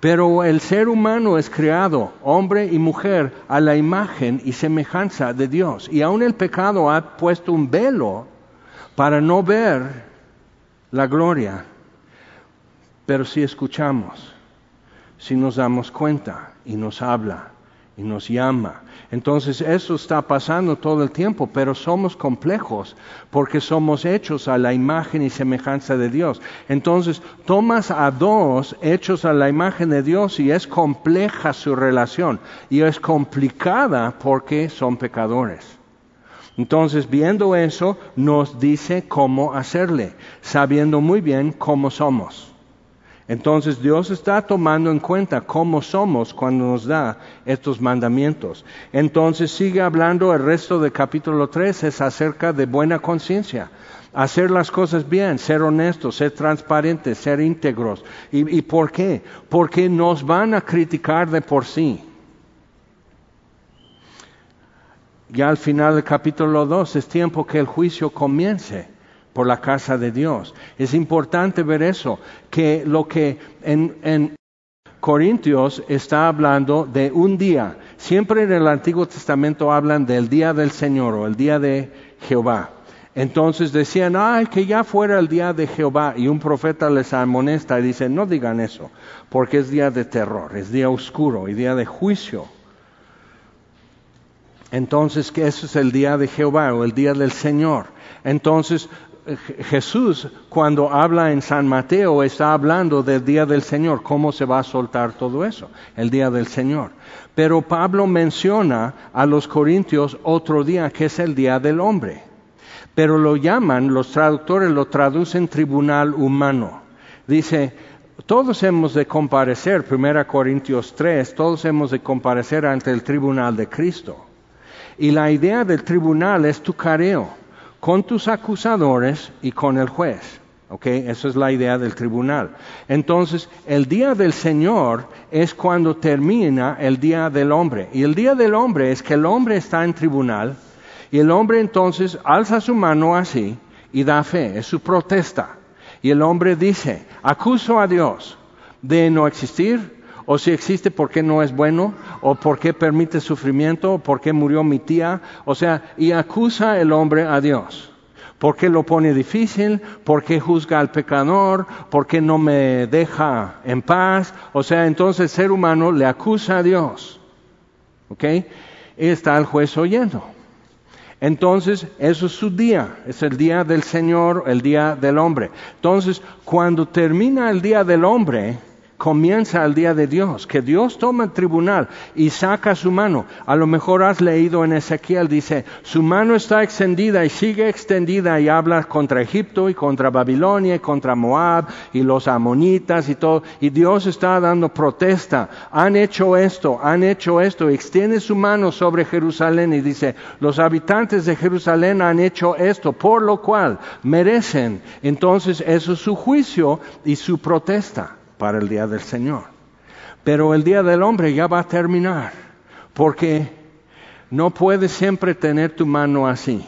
Pero el ser humano es creado, hombre y mujer, a la imagen y semejanza de Dios. Y aún el pecado ha puesto un velo para no ver la gloria pero si escuchamos, si nos damos cuenta y nos habla y nos llama, entonces eso está pasando todo el tiempo, pero somos complejos porque somos hechos a la imagen y semejanza de Dios. Entonces tomas a dos hechos a la imagen de Dios y es compleja su relación y es complicada porque son pecadores. Entonces, viendo eso, nos dice cómo hacerle, sabiendo muy bien cómo somos. Entonces Dios está tomando en cuenta cómo somos cuando nos da estos mandamientos. Entonces sigue hablando el resto del capítulo 3, es acerca de buena conciencia. Hacer las cosas bien, ser honestos, ser transparentes, ser íntegros. ¿Y, ¿Y por qué? Porque nos van a criticar de por sí. Ya al final del capítulo 2 es tiempo que el juicio comience por la casa de Dios. Es importante ver eso, que lo que en, Corintios está hablando de un día. Siempre en el Antiguo Testamento hablan del día del Señor o el día de Jehová. Entonces decían, ay, que ya fuera el día de Jehová. Y un profeta les amonesta y dice, no digan eso, porque es día de terror, es día oscuro y día de juicio. Entonces, que eso es el día de Jehová o el día del Señor. Entonces, Jesús cuando habla en San Mateo está hablando del día del Señor, cómo se va a soltar todo eso, el día del Señor. Pero Pablo menciona a los corintios otro día que es el día del hombre. Pero lo llaman, los traductores lo traducen tribunal humano. Dice, todos hemos de comparecer, 1 Corintios 3, todos hemos de comparecer ante el tribunal de Cristo. Y la idea del tribunal es tu careo, con tus acusadores y con el juez. ¿Ok? Esa es la idea del tribunal. Entonces, el día del Señor es cuando termina el día del hombre. Y el día del hombre es que el hombre está en tribunal y el hombre entonces alza su mano así y da fe, es su protesta. Y el hombre dice, acuso a Dios de no existir, o si existe, ¿por qué no es bueno? ¿O por qué permite sufrimiento? ¿O por qué murió mi tía? O sea, y acusa el hombre a Dios. ¿Por qué lo pone difícil? ¿Por qué juzga al pecador? ¿Por qué no me deja en paz? O sea, entonces el ser humano le acusa a Dios. ¿Ok? Está el juez oyendo. Entonces, eso es su día, es el día del Señor, el día del hombre. Entonces, cuando termina el día del hombre, comienza el día de Dios, que Dios toma el tribunal y saca su mano. A lo mejor has leído en Ezequiel, dice, su mano está extendida y sigue extendida y habla contra Egipto y contra Babilonia y contra Moab y los amonitas y todo. Y Dios está dando protesta. Han hecho esto, han hecho esto. Extiende su mano sobre Jerusalén y dice, los habitantes de Jerusalén han hecho esto, por lo cual merecen. Entonces eso es su juicio y su protesta para el día del Señor. Pero el día del hombre ya va a terminar, porque no puedes siempre tener tu mano así.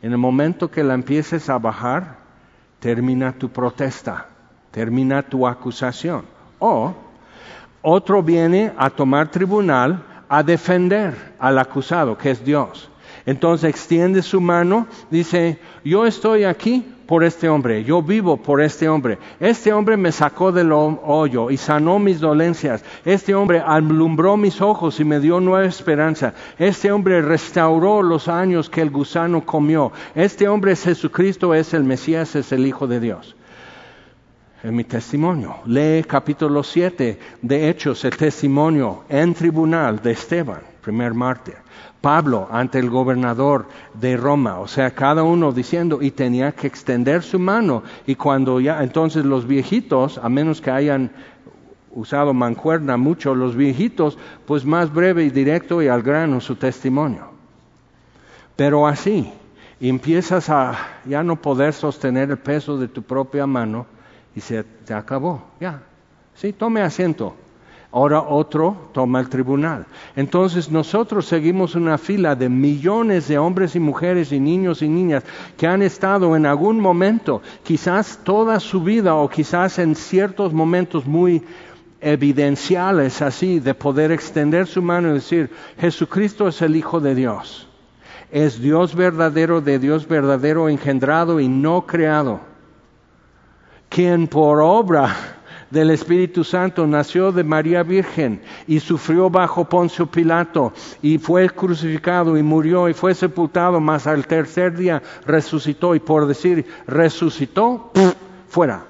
En el momento que la empieces a bajar, termina tu protesta, termina tu acusación. O otro viene a tomar tribunal a defender al acusado, que es Dios. Entonces extiende su mano, dice, yo estoy aquí por este hombre, yo vivo por este hombre. Este hombre me sacó del hoyo y sanó mis dolencias. Este hombre alumbró mis ojos y me dio nueva esperanza. Este hombre restauró los años que el gusano comió. Este hombre Jesucristo es el Mesías, es el Hijo de Dios. En mi testimonio. Lee capítulo 7 de Hechos, el testimonio en tribunal de Esteban, primer mártir. Pablo ante el gobernador de Roma, o sea, cada uno diciendo, y tenía que extender su mano, y cuando ya, entonces los viejitos, a menos que hayan usado mancuerna mucho, los viejitos, pues más breve y directo y al grano su testimonio. Pero así, empiezas a ya no poder sostener el peso de tu propia mano y se te acabó, ya. Sí, tome asiento. Ahora otro toma el tribunal. Entonces nosotros seguimos una fila de millones de hombres y mujeres y niños y niñas que han estado en algún momento, quizás toda su vida o quizás en ciertos momentos muy evidenciales así, de poder extender su mano y decir, Jesucristo es el Hijo de Dios. Es Dios verdadero de Dios verdadero engendrado y no creado. Quien por obra del Espíritu Santo, nació de María Virgen y sufrió bajo Poncio Pilato y fue crucificado y murió y fue sepultado, mas al tercer día resucitó y por decir resucitó, fuera.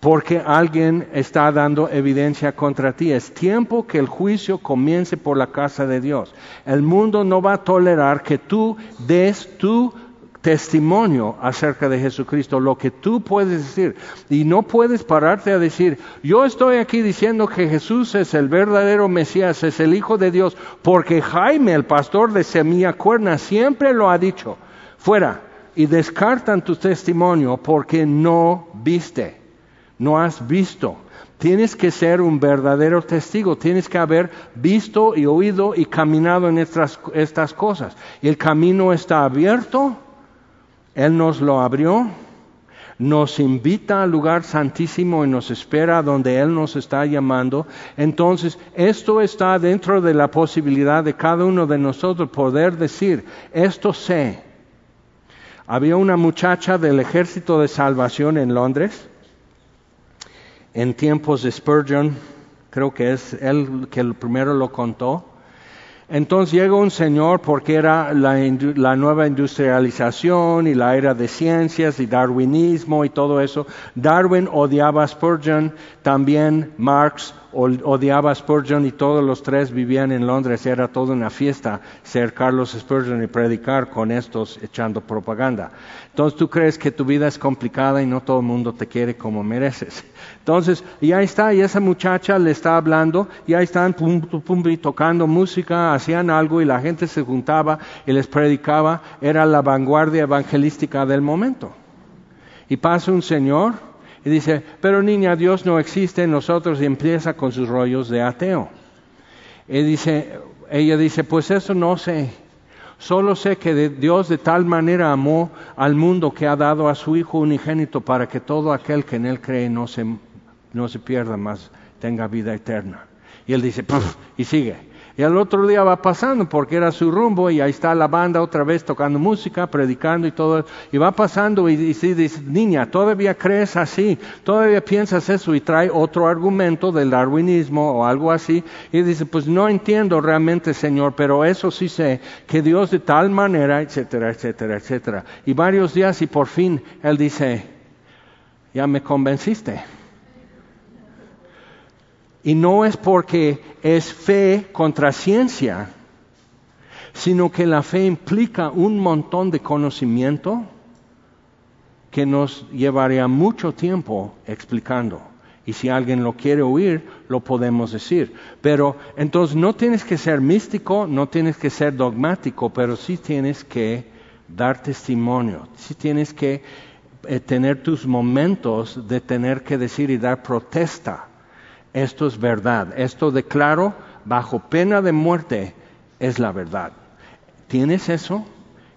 Porque alguien está dando evidencia contra ti. Es tiempo que el juicio comience por la casa de Dios. El mundo no va a tolerar que tú des tu testimonio acerca de Jesucristo, lo que tú puedes decir. Y no puedes pararte a decir, yo estoy aquí diciendo que Jesús es el verdadero Mesías, es el Hijo de Dios, porque Jaime, el pastor de Semilla Cuerna, siempre lo ha dicho. Fuera. Y descartan tu testimonio porque no viste, no has visto. Tienes que ser un verdadero testigo, tienes que haber visto y oído y caminado en estas, estas cosas. Y el camino está abierto él nos lo abrió, nos invita al lugar santísimo y nos espera donde Él nos está llamando. Entonces, esto está dentro de la posibilidad de cada uno de nosotros poder decir, esto sé. Había una muchacha del ejército de salvación en Londres, en tiempos de Spurgeon, creo que es él que primero lo contó. Entonces llega un señor porque era la, la, nueva industrialización y la era de ciencias y darwinismo y todo eso. Darwin odiaba a Spurgeon, también Marx odiaba a Spurgeon y todos los tres vivían en Londres. Era toda una fiesta ser Carlos Spurgeon y predicar con estos echando propaganda. Entonces tú crees que tu vida es complicada y no todo el mundo te quiere como mereces. (laughs) Entonces, y ahí está, y esa muchacha le está hablando, y ahí están pum, pum, tocando música, hacían algo y la gente se juntaba y les predicaba. Era la vanguardia evangelística del momento. Y pasa un señor y dice, pero niña, Dios no existe en nosotros y empieza con sus rollos de ateo. Y dice, ella dice, pues eso no sé. Solo sé que Dios de tal manera amó al mundo que ha dado a su Hijo unigénito para que todo aquel que en Él cree no se, no se pierda más, tenga vida eterna. Y él dice, y sigue. Y al otro día va pasando porque era su rumbo y ahí está la banda otra vez tocando música, predicando y todo. Y va pasando y, dice, niña, todavía crees así, todavía piensas eso y trae otro argumento del darwinismo o algo así. Y dice, pues no entiendo realmente, Señor, pero eso sí sé, que Dios de tal manera, etcétera, etcétera, etcétera. Y varios días y por fin él dice, ya me convenciste. Y no es porque es fe contra ciencia, sino que la fe implica un montón de conocimiento que nos llevaría mucho tiempo explicando. Y si alguien lo quiere oír, lo podemos decir. Pero entonces no tienes que ser místico, no tienes que ser dogmático, pero sí tienes que dar testimonio, sí tienes que eh, tener tus momentos de tener que decir y dar protesta esto es verdad, esto declaro bajo pena de muerte es la verdad. ¿Tienes eso?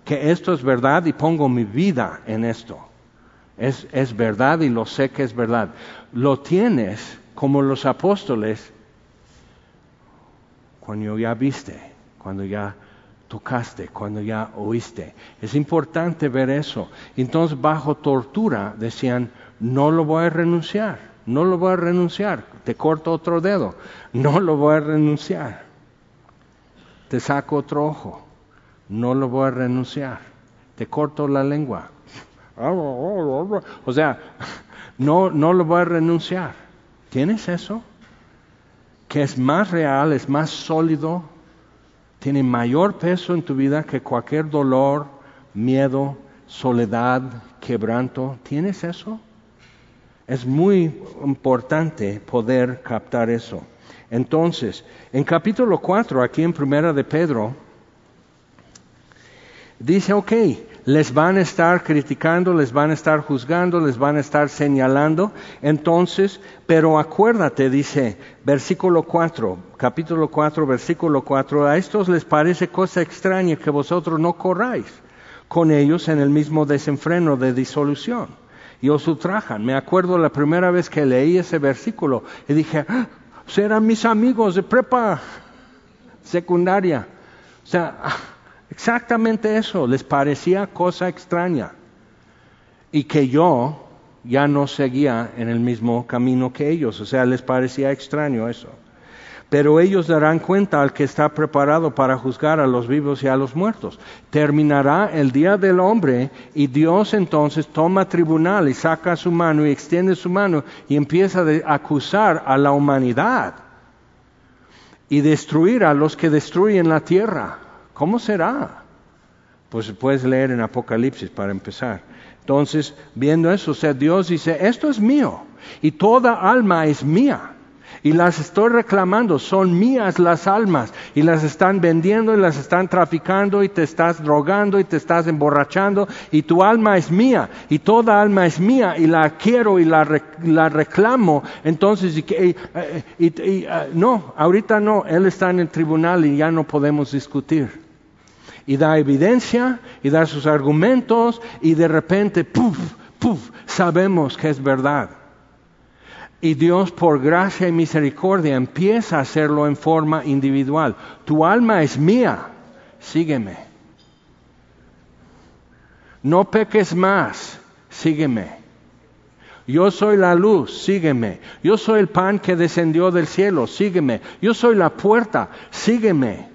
Que esto es verdad y pongo mi vida en esto. Es, es verdad y lo sé que es verdad. Lo tienes como los apóstoles cuando ya viste, cuando ya tocaste, cuando ya oíste. Es importante ver eso. Entonces, bajo tortura, decían, no lo voy a renunciar no lo voy a renunciar, te corto otro dedo, no lo voy a renunciar, te saco otro ojo, no lo voy a renunciar, te corto la lengua. O sea, no, no lo voy a renunciar. ¿Tienes eso? Que es más real, es más sólido, tiene mayor peso en tu vida que cualquier dolor, miedo, soledad, quebranto. ¿Tienes eso? Es muy importante poder captar eso. Entonces, en capítulo 4, aquí en Primera de Pedro, dice, ok, les van a estar criticando, les van a estar juzgando, les van a estar señalando. Entonces, pero acuérdate, dice versículo 4, capítulo 4, versículo 4, a estos les parece cosa extraña que vosotros no corráis con ellos en el mismo desenfreno de disolución y os ultrajan. Me acuerdo la primera vez que leí ese versículo y dije, ah, serán mis amigos de prepa secundaria. O sea, ah, exactamente eso, les parecía cosa extraña. Y que yo ya no seguía en el mismo camino que ellos, o sea, les parecía extraño eso pero ellos darán cuenta al que está preparado para juzgar a los vivos y a los muertos. Terminará el día del hombre y Dios entonces toma tribunal y saca su mano y extiende su mano y empieza a acusar a la humanidad y destruir a los que destruyen la tierra. ¿Cómo será? Pues puedes leer en Apocalipsis para empezar. Entonces, viendo eso, o sea, Dios dice, esto es mío y toda alma es mía y las estoy reclamando, son mías las almas y las están vendiendo y las están traficando y te estás drogando y te estás emborrachando y tu alma es mía y toda alma es mía y la quiero y la, reclamo. Entonces, y, ah, no, ahorita no, Él está en el tribunal y ya no podemos discutir. Y da evidencia y da sus argumentos y de repente, puff, puff, sabemos que es verdad. Y Dios por gracia y misericordia empieza a hacerlo en forma individual. Tu alma es mía, sígueme. No peques más, sígueme. Yo soy la luz, sígueme. Yo soy el pan que descendió del cielo, sígueme. Yo soy la puerta, sígueme.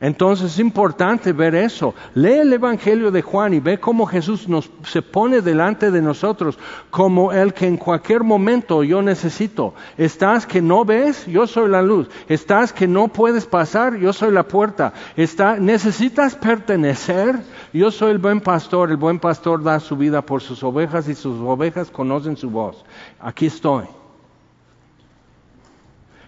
Entonces es importante ver eso. Lee el Evangelio de Juan y ve cómo Jesús nos, se pone delante de nosotros como el que en cualquier momento yo necesito. Estás que no ves, yo soy la luz. Estás que no puedes pasar, yo soy la puerta. Está, necesitas pertenecer, yo soy el buen pastor. El buen pastor da su vida por sus ovejas y sus ovejas conocen su voz. Aquí estoy.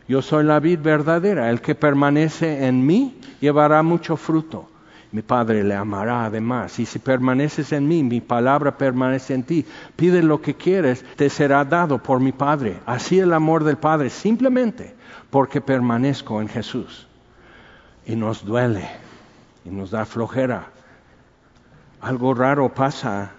Yo soy la vid verdadera. El que permanece en mí llevará mucho fruto. Mi Padre le amará además. Y si permaneces en mí, mi palabra permanece en ti. Pide lo que quieres, te será dado por mi Padre. Así el amor del Padre, simplemente porque permanezco en Jesús. Y nos duele y nos da flojera. Algo raro pasa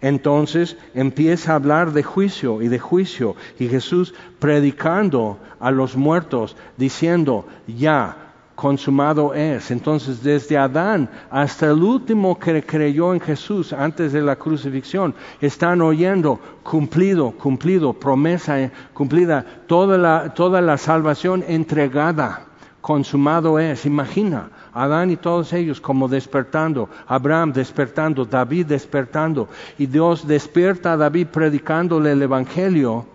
entonces empieza a hablar de juicio y de juicio y Jesús predicando a los muertos diciendo, ya, consumado es. Entonces desde Adán hasta el último que creyó en Jesús antes de la crucifixión, están oyendo cumplido, cumplido, promesa cumplida, toda la, toda la salvación entregada, consumado es. Imagina, Adán y todos ellos como despertando, Abraham despertando, David despertando, y Dios despierta a David predicándole el Evangelio,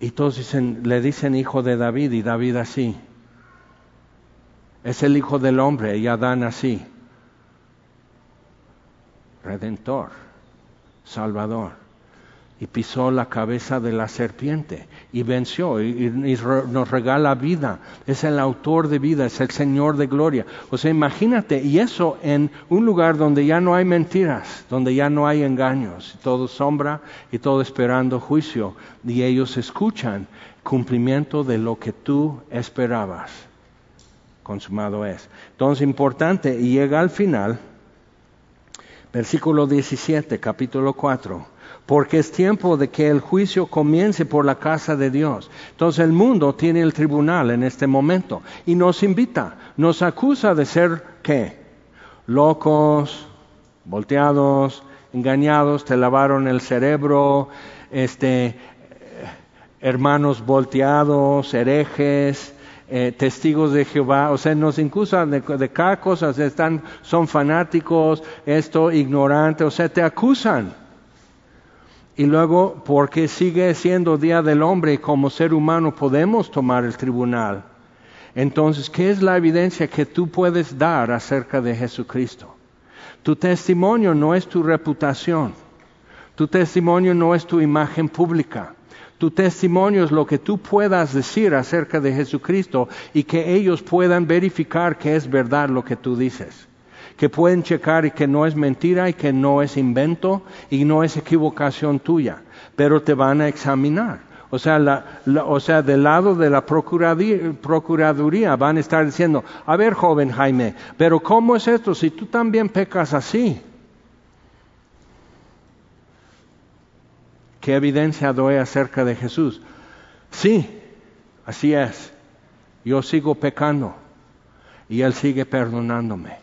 y todos le dicen hijo de David, y David así. Es el hijo del hombre, y Adán así. Redentor, Salvador y pisó la cabeza de la serpiente y venció y, nos regala vida. Es el autor de vida, es el Señor de gloria. O sea, imagínate, y eso en un lugar donde ya no hay mentiras, donde ya no hay engaños, todo sombra y todo esperando juicio, y ellos escuchan cumplimiento de lo que tú esperabas. Consumado es. Entonces, importante, y llega al final, versículo 17, capítulo 4 porque es tiempo de que el juicio comience por la casa de Dios. Entonces el mundo tiene el tribunal en este momento y nos invita, nos acusa de ser qué? Locos, volteados, engañados, te lavaron el cerebro, este, hermanos volteados, herejes, eh, testigos de Jehová, o sea, nos acusan de, de, están, son fanáticos, esto, ignorante, o sea, te acusan. Y luego, porque sigue siendo Día del Hombre como ser humano podemos tomar el tribunal. Entonces, ¿qué es la evidencia que tú puedes dar acerca de Jesucristo? Tu testimonio no es tu reputación. Tu testimonio no es tu imagen pública. Tu testimonio es lo que tú puedas decir acerca de Jesucristo y que ellos puedan verificar que es verdad lo que tú dices que pueden checar y que no es mentira y que no es invento y no es equivocación tuya, pero te van a examinar. O sea, o sea, del lado de la procuraduría van a estar diciendo, a ver, joven Jaime, pero ¿cómo es esto si tú también pecas así? ¿Qué evidencia doy acerca de Jesús? Sí, así es. Yo sigo pecando y Él sigue perdonándome.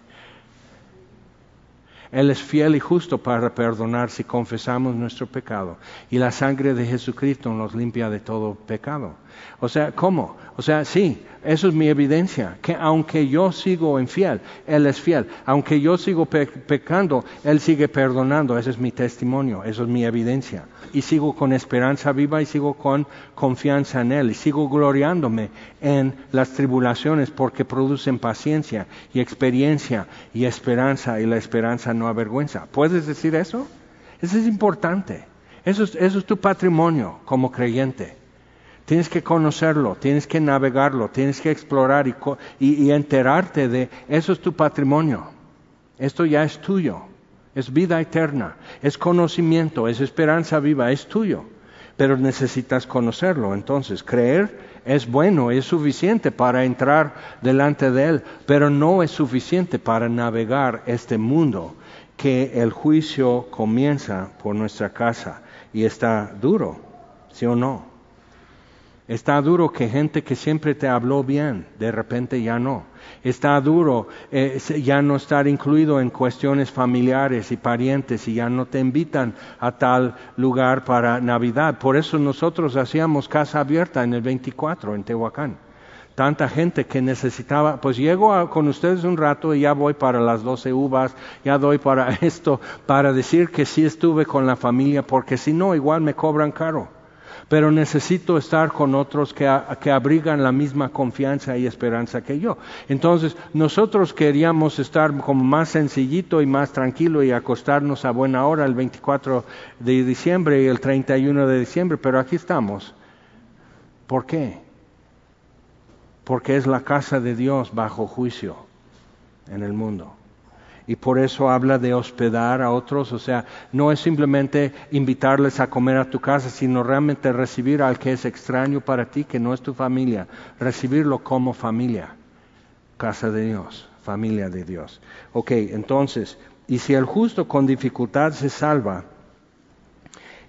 Él es fiel y justo para perdonar si confesamos nuestro pecado. Y la sangre de Jesucristo nos limpia de todo pecado. O sea, ¿cómo? O sea, sí, eso es mi evidencia, que aunque yo sigo infiel, Él es fiel. Aunque yo sigo pecando, Él sigue perdonando. Ese es mi testimonio, eso es mi evidencia. Y sigo con esperanza viva y sigo con confianza en Él. Y sigo gloriándome en las tribulaciones porque producen paciencia y experiencia y esperanza. Y la esperanza no avergüenza. ¿Puedes decir eso? Eso es importante. Eso es, eso es tu patrimonio como creyente. Tienes que conocerlo, tienes que navegarlo, tienes que explorar y, enterarte de eso es tu patrimonio. Esto ya es tuyo. Es vida eterna, es conocimiento, es esperanza viva, es tuyo. Pero necesitas conocerlo. Entonces, creer es bueno, es suficiente para entrar delante de Él, pero no es suficiente para navegar este mundo que el juicio comienza por nuestra casa y está duro, ¿sí o no? Está duro que gente que siempre te habló bien, de repente ya no. Está duro eh, ya no estar incluido en cuestiones familiares y parientes y ya no te invitan a tal lugar para Navidad. Por eso nosotros hacíamos casa abierta en el 24 en Tehuacán. Tanta gente que necesitaba, pues llego con ustedes un rato y ya voy para las 12 uvas, ya doy para (laughs) esto, para decir que sí estuve con la familia, porque si no, igual me cobran caro pero necesito estar con otros que, abrigan la misma confianza y esperanza que yo. Entonces, nosotros queríamos estar como más sencillito y más tranquilo y acostarnos a buena hora el 24 de diciembre y el 31 de diciembre, pero aquí estamos. ¿Por qué? Porque es la casa de Dios bajo juicio en el mundo y por eso habla de hospedar a otros, o sea, no es simplemente invitarles a comer a tu casa, sino realmente recibir al que es extraño para ti, que no es tu familia, recibirlo como familia, casa de Dios, familia de Dios. Ok, entonces, y si el justo con dificultad se salva,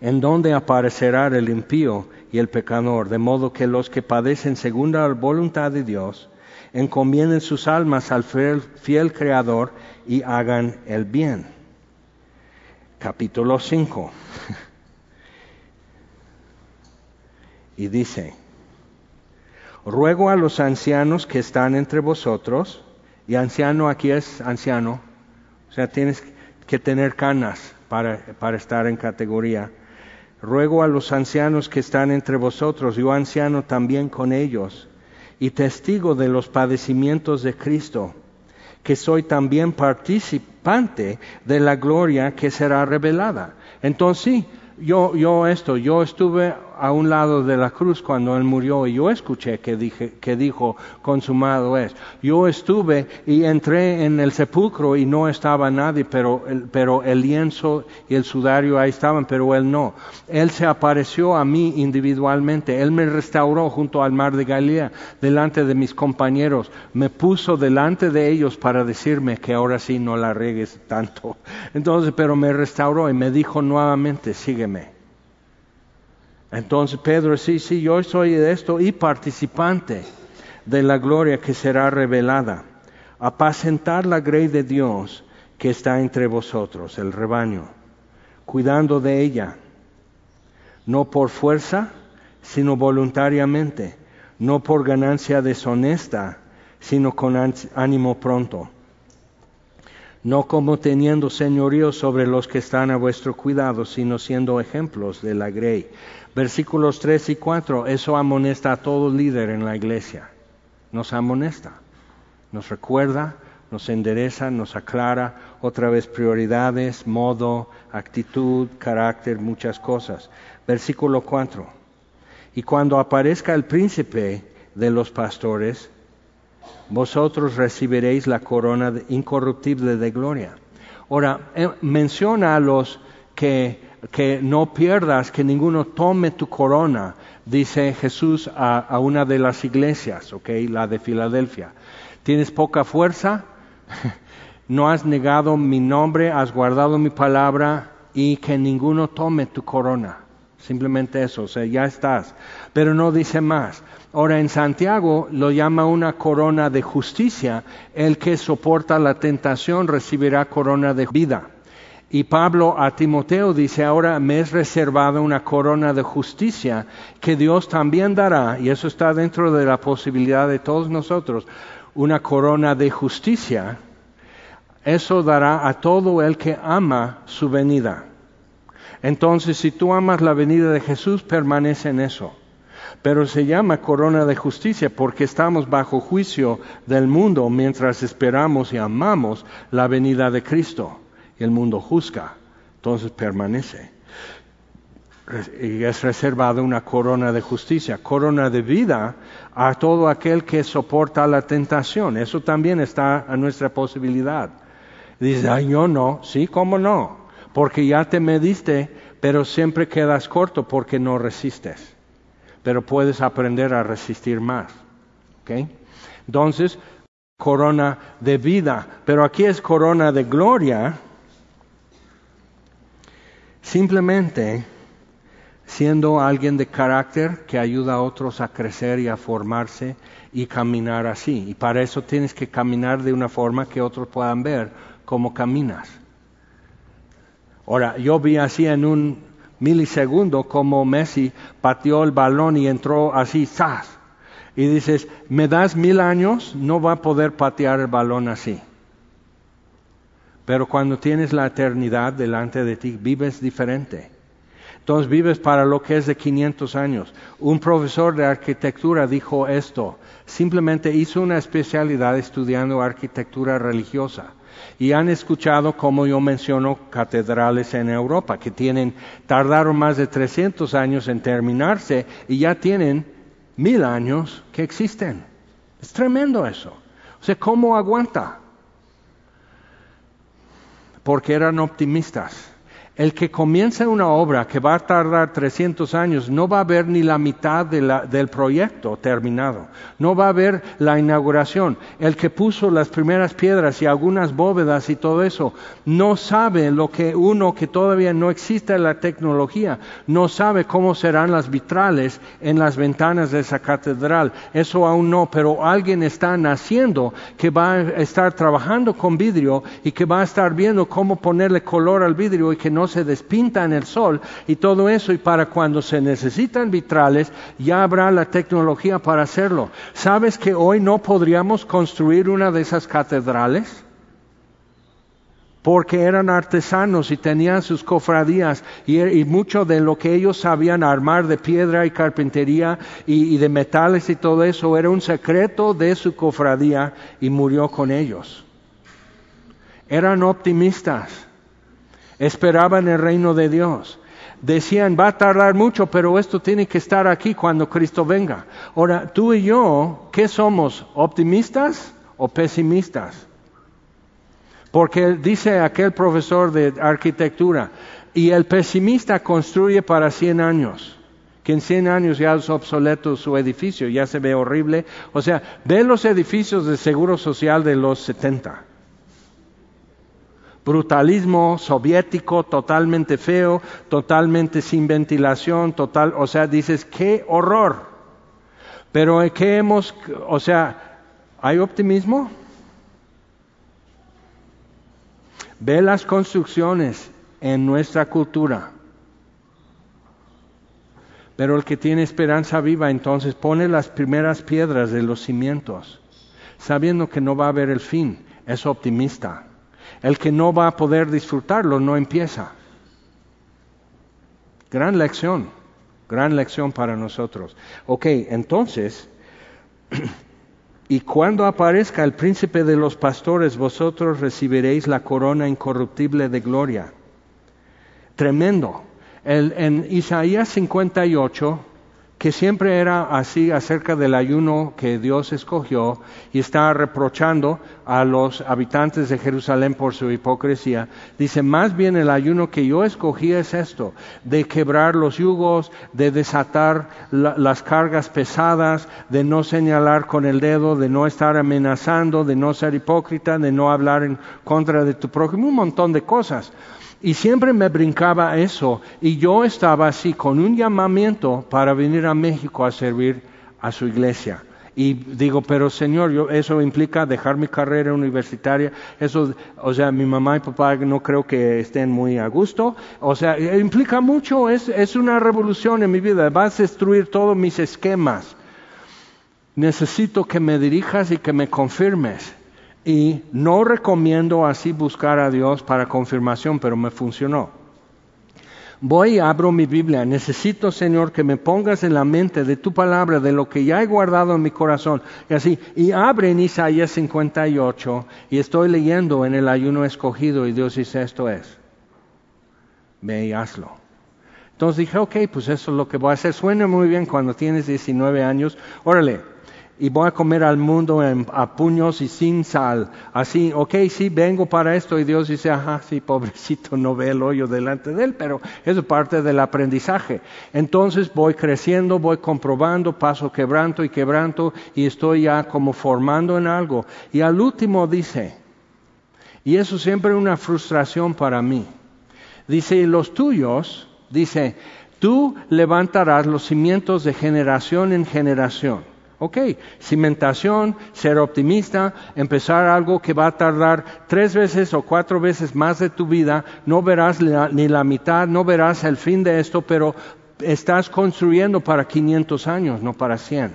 ¿en dónde aparecerá el impío y el pecador? De modo que los que padecen según la voluntad de Dios, encomienden sus almas al fiel Creador, y hagan el bien. Capítulo 5. y dice, ruego a los ancianos que están entre vosotros, y anciano aquí es anciano, o sea, tienes que tener canas para, para estar en categoría. Ruego a los ancianos que están entre vosotros, yo anciano también con ellos, y testigo de los padecimientos de Cristo que soy también participante de la gloria que será revelada. Entonces sí, yo, yo esto, yo estuve a un lado de la cruz cuando él murió y yo escuché que, dije, que dijo, consumado es. Yo estuve y entré en el sepulcro y no estaba nadie, pero el, lienzo y el sudario ahí estaban, pero él no. Él se apareció a mí individualmente, él me restauró junto al mar de Galilea, delante de mis compañeros, me puso delante de ellos para decirme que ahora sí no la regues tanto. (laughs) Entonces, pero me restauró y me dijo nuevamente, sígueme. Entonces Pedro, sí, sí, yo soy de esto y participante de la gloria que será revelada. Apacentar la grey de Dios que está entre vosotros, el rebaño, cuidando de ella, no por fuerza, sino voluntariamente, no por ganancia deshonesta, sino con ánimo pronto, no como teniendo señorío sobre los que están a vuestro cuidado, sino siendo ejemplos de la grey versículos 3 y 4, eso amonesta a todo líder en la iglesia. Nos amonesta, nos recuerda, nos endereza, nos aclara otra vez prioridades, modo, actitud, carácter, muchas cosas. Versículo 4. Y cuando aparezca el príncipe de los pastores, vosotros recibiréis la corona incorruptible de gloria. Ahora, eh, menciona a los que que no pierdas, que ninguno tome tu corona, dice Jesús a, una de las iglesias, ¿ok? La de Filadelfia. ¿Tienes poca fuerza? (laughs) no has negado mi nombre, has guardado mi palabra y que ninguno tome tu corona. Simplemente eso, o sea, ya estás. Pero no dice más. Ahora en Santiago lo llama una corona de justicia. El que soporta la tentación recibirá corona de vida. Y Pablo a Timoteo dice, ahora me es reservada una corona de justicia que Dios también dará, y eso está dentro de la posibilidad de todos nosotros, una corona de justicia. Eso dará a todo el que ama su venida. Entonces, si tú amas la venida de Jesús, permanece en eso. Pero se llama corona de justicia porque estamos bajo juicio del mundo mientras esperamos y amamos la venida de Cristo el mundo juzga, entonces permanece. Y es reservada una corona de justicia, corona de vida a todo aquel que soporta la tentación. Eso también está a nuestra posibilidad. Dice, ay, yo no, sí, cómo no, porque ya te mediste, pero siempre quedas corto porque no resistes. Pero puedes aprender a resistir más. ¿Okay? Entonces, corona de vida, pero aquí es corona de gloria Simplemente siendo alguien de carácter que ayuda a otros a crecer y a formarse y caminar así. Y para eso tienes que caminar de una forma que otros puedan ver cómo caminas. Ahora, yo vi así en un milisegundo como Messi pateó el balón y entró así, ¡zas! Y dices, me das mil años, no va a poder patear el balón así. Pero cuando tienes la eternidad delante de ti, vives diferente. Entonces vives para lo que es de 500 años. Un profesor de arquitectura dijo esto. Simplemente hizo una especialidad estudiando arquitectura religiosa. Y han escuchado, como yo menciono, catedrales en Europa que tienen, tardaron más de 300 años en terminarse y ya tienen mil años que existen. Es tremendo eso. O sea, ¿cómo aguanta? porque eran optimistas. El que comienza una obra que va a tardar 300 años no va a ver ni la mitad del proyecto terminado, no va a ver la inauguración. El que puso las primeras piedras y algunas bóvedas y todo eso no sabe lo que uno que todavía no existe la tecnología, no sabe cómo serán las vitrales en las ventanas de esa catedral. Eso aún no, pero alguien está naciendo que va a estar trabajando con vidrio y que va a estar viendo cómo ponerle color al vidrio y que no se despinta en el sol y todo eso, y para cuando se necesitan vitrales, ya habrá la tecnología para hacerlo. ¿Sabes que hoy no podríamos construir una de esas catedrales? porque eran artesanos y tenían sus cofradías y, mucho de lo que ellos sabían armar de piedra y carpintería y, de metales y todo eso era un secreto de su cofradía y murió con ellos. Eran optimistas esperaban el reino de Dios. Decían, va a tardar mucho, pero esto tiene que estar aquí cuando Cristo venga. Ahora, tú y yo, ¿qué somos? ¿Optimistas o pesimistas? Porque dice aquel profesor de arquitectura, y el pesimista construye para 100 años que en 100 años ya es obsoleto su edificio, ya se ve horrible. O sea, ve los edificios de seguro social de los 70 brutalismo soviético totalmente feo, totalmente sin ventilación, total, o sea, dices, qué horror. Pero ¿qué hemos, o sea, ¿hay optimismo? Ve las construcciones en nuestra cultura. Pero el que tiene esperanza viva entonces pone las primeras piedras de los cimientos, sabiendo que no va a haber el fin, es optimista. El que no va a poder disfrutarlo no empieza. Gran lección, gran lección para nosotros. Ok, entonces, (clears throat) y cuando aparezca el príncipe de los pastores, vosotros recibiréis la corona incorruptible de gloria. Tremendo. en Isaías 58, que siempre era así acerca del ayuno que Dios escogió y está reprochando a los habitantes de Jerusalén por su hipocresía. Dice, más bien el ayuno que yo escogí es esto, de quebrar los yugos, de desatar las cargas pesadas, de no señalar con el dedo, de no estar amenazando, de no ser hipócrita, de no hablar en contra de tu prójimo, un montón de cosas. Y siempre me brincaba eso. Y yo estaba así, con un llamamiento para venir a México a servir a su iglesia. Y digo, pero Señor, yo, eso implica dejar mi carrera universitaria. Eso, o sea, mi mamá y papá no creo que estén muy a gusto. O sea, implica mucho, es, es una revolución en mi vida. Vas a destruir todos mis esquemas. Necesito que me dirijas y que me confirmes. Y no recomiendo así buscar a Dios para confirmación, pero me funcionó. Voy y abro mi Biblia. Necesito, Señor, que me pongas en la mente de tu palabra, de lo que ya he guardado en mi corazón. Y así, y abre en Isaías 58 y estoy leyendo en el ayuno escogido y Dios dice, esto es. Ve y hazlo. Entonces dije, ok, pues eso es lo que voy a hacer. Suena muy bien cuando tienes 19 años. Órale, y voy a comer al mundo a puños y sin sal. Así, ok, sí, vengo para esto. Y Dios dice, ajá, sí, pobrecito, no ve el hoyo delante de él, pero eso es parte del aprendizaje. Entonces voy creciendo, voy comprobando, paso quebranto y quebranto, y estoy ya como formando en algo. Y al último dice, y eso siempre es una frustración para mí, dice, y los tuyos, dice, tú levantarás los cimientos de generación en generación. Ok, cimentación, ser optimista, empezar algo que va a tardar tres veces o cuatro veces más de tu vida, no verás ni la mitad, no verás el fin de esto, pero estás construyendo para 500 años, no para 100.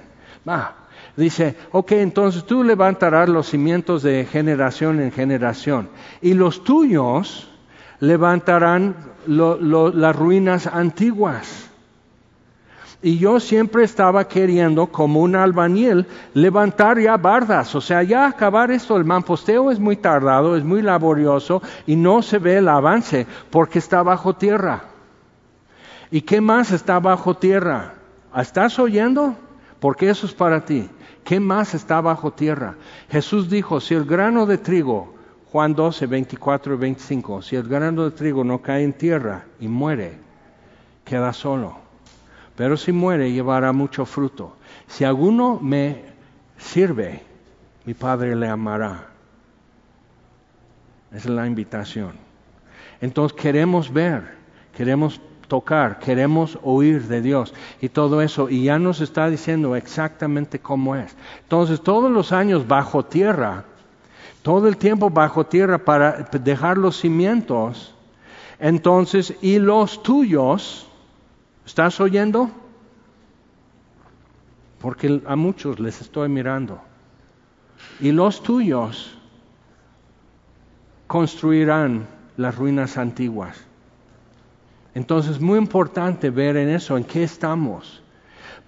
dice, ok, entonces tú levantarás los cimientos de generación en generación y los tuyos levantarán las ruinas antiguas. Y yo siempre estaba queriendo, como un albañil, levantar ya bardas, o sea, ya acabar esto. El mamposteo es muy tardado, es muy laborioso y no se ve el avance porque está bajo tierra. ¿Y qué más está bajo tierra? ¿Estás oyendo? Porque eso es para ti. ¿Qué más está bajo tierra? Jesús dijo, si el grano de trigo, Juan 12, 24 y 25, si el grano de trigo no cae en tierra y muere, queda solo pero si muere llevará mucho fruto. Si alguno me sirve, mi Padre le amará. Esa es la invitación. Entonces queremos ver, queremos tocar, queremos oír de Dios y todo eso. Y ya nos está diciendo exactamente cómo es. Entonces todos los años bajo tierra, todo el tiempo bajo tierra para dejar los cimientos. Entonces, y los tuyos, ¿Estás oyendo? Porque a muchos les estoy mirando. Y los tuyos construirán las ruinas antiguas. Entonces, muy importante ver en eso, en qué estamos.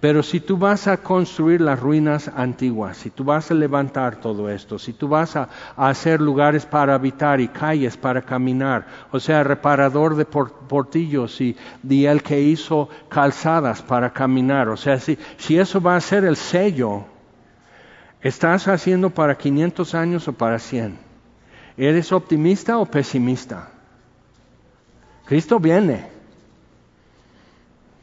Pero si tú vas a construir las ruinas antiguas, si tú vas a levantar todo esto, si tú vas a, hacer lugares para habitar y calles para caminar, o sea, reparador de portillos y, el que hizo calzadas para caminar, o sea, si, si eso va a ser el sello, ¿estás haciendo para 500 años o para 100? ¿Eres optimista o pesimista? Cristo viene.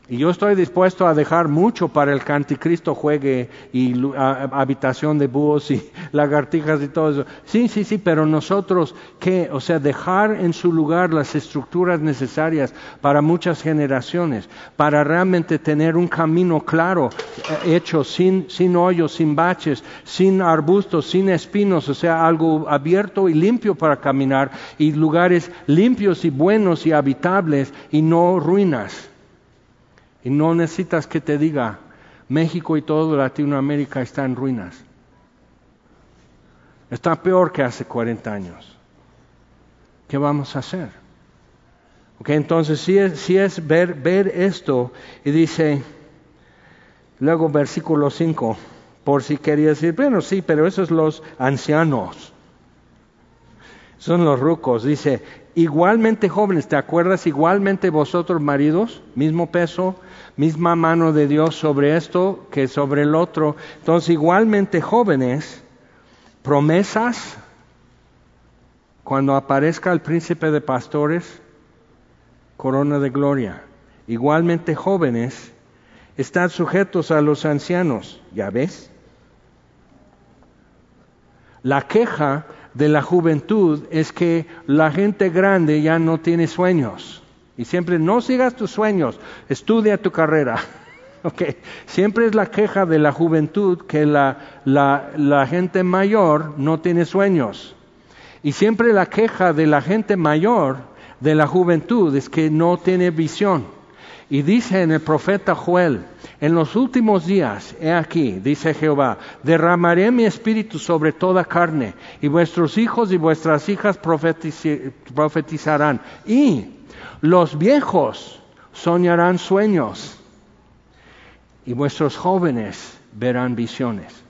Y yo estoy dispuesto a dejar mucho para el que anticristo juegue y habitación de búhos y (laughs) lagartijas y todo eso. Sí, sí, sí, pero nosotros, ¿qué? O sea, dejar en su lugar las estructuras necesarias para muchas generaciones, para realmente tener un camino claro, eh, hecho sin, sin hoyos, sin baches, sin arbustos, sin espinos, o sea, algo abierto y limpio para caminar y lugares limpios y buenos y habitables y no ruinas. Y no necesitas que te diga, México y todo Latinoamérica está en ruinas. Está peor que hace 40 años. ¿Qué vamos a hacer? Okay, entonces si es, si es ver, ver esto y dice, luego versículo 5, por si quería decir, bueno, sí, pero esos los ancianos, son los rucos, dice, igualmente jóvenes, ¿te acuerdas? Igualmente vosotros maridos, mismo peso, misma mano de Dios sobre esto que sobre el otro. Entonces, igualmente jóvenes, promesas, cuando aparezca el príncipe de pastores, corona de gloria. Igualmente jóvenes, están sujetos a los ancianos, ¿ya ves? La queja de la juventud es que la gente grande ya no tiene sueños. Y siempre no sigas tus sueños, estudia tu carrera. (laughs) Okay. Siempre es la queja de la juventud que la, la, la gente mayor no tiene sueños. Y siempre la queja de la gente mayor de la juventud es que no tiene visión. Y dice en el profeta Joel, en los últimos días, he aquí, dice Jehová, derramaré mi espíritu sobre toda carne, y vuestros hijos y vuestras hijas profetizarán, y los viejos soñarán sueños, y vuestros jóvenes verán visiones.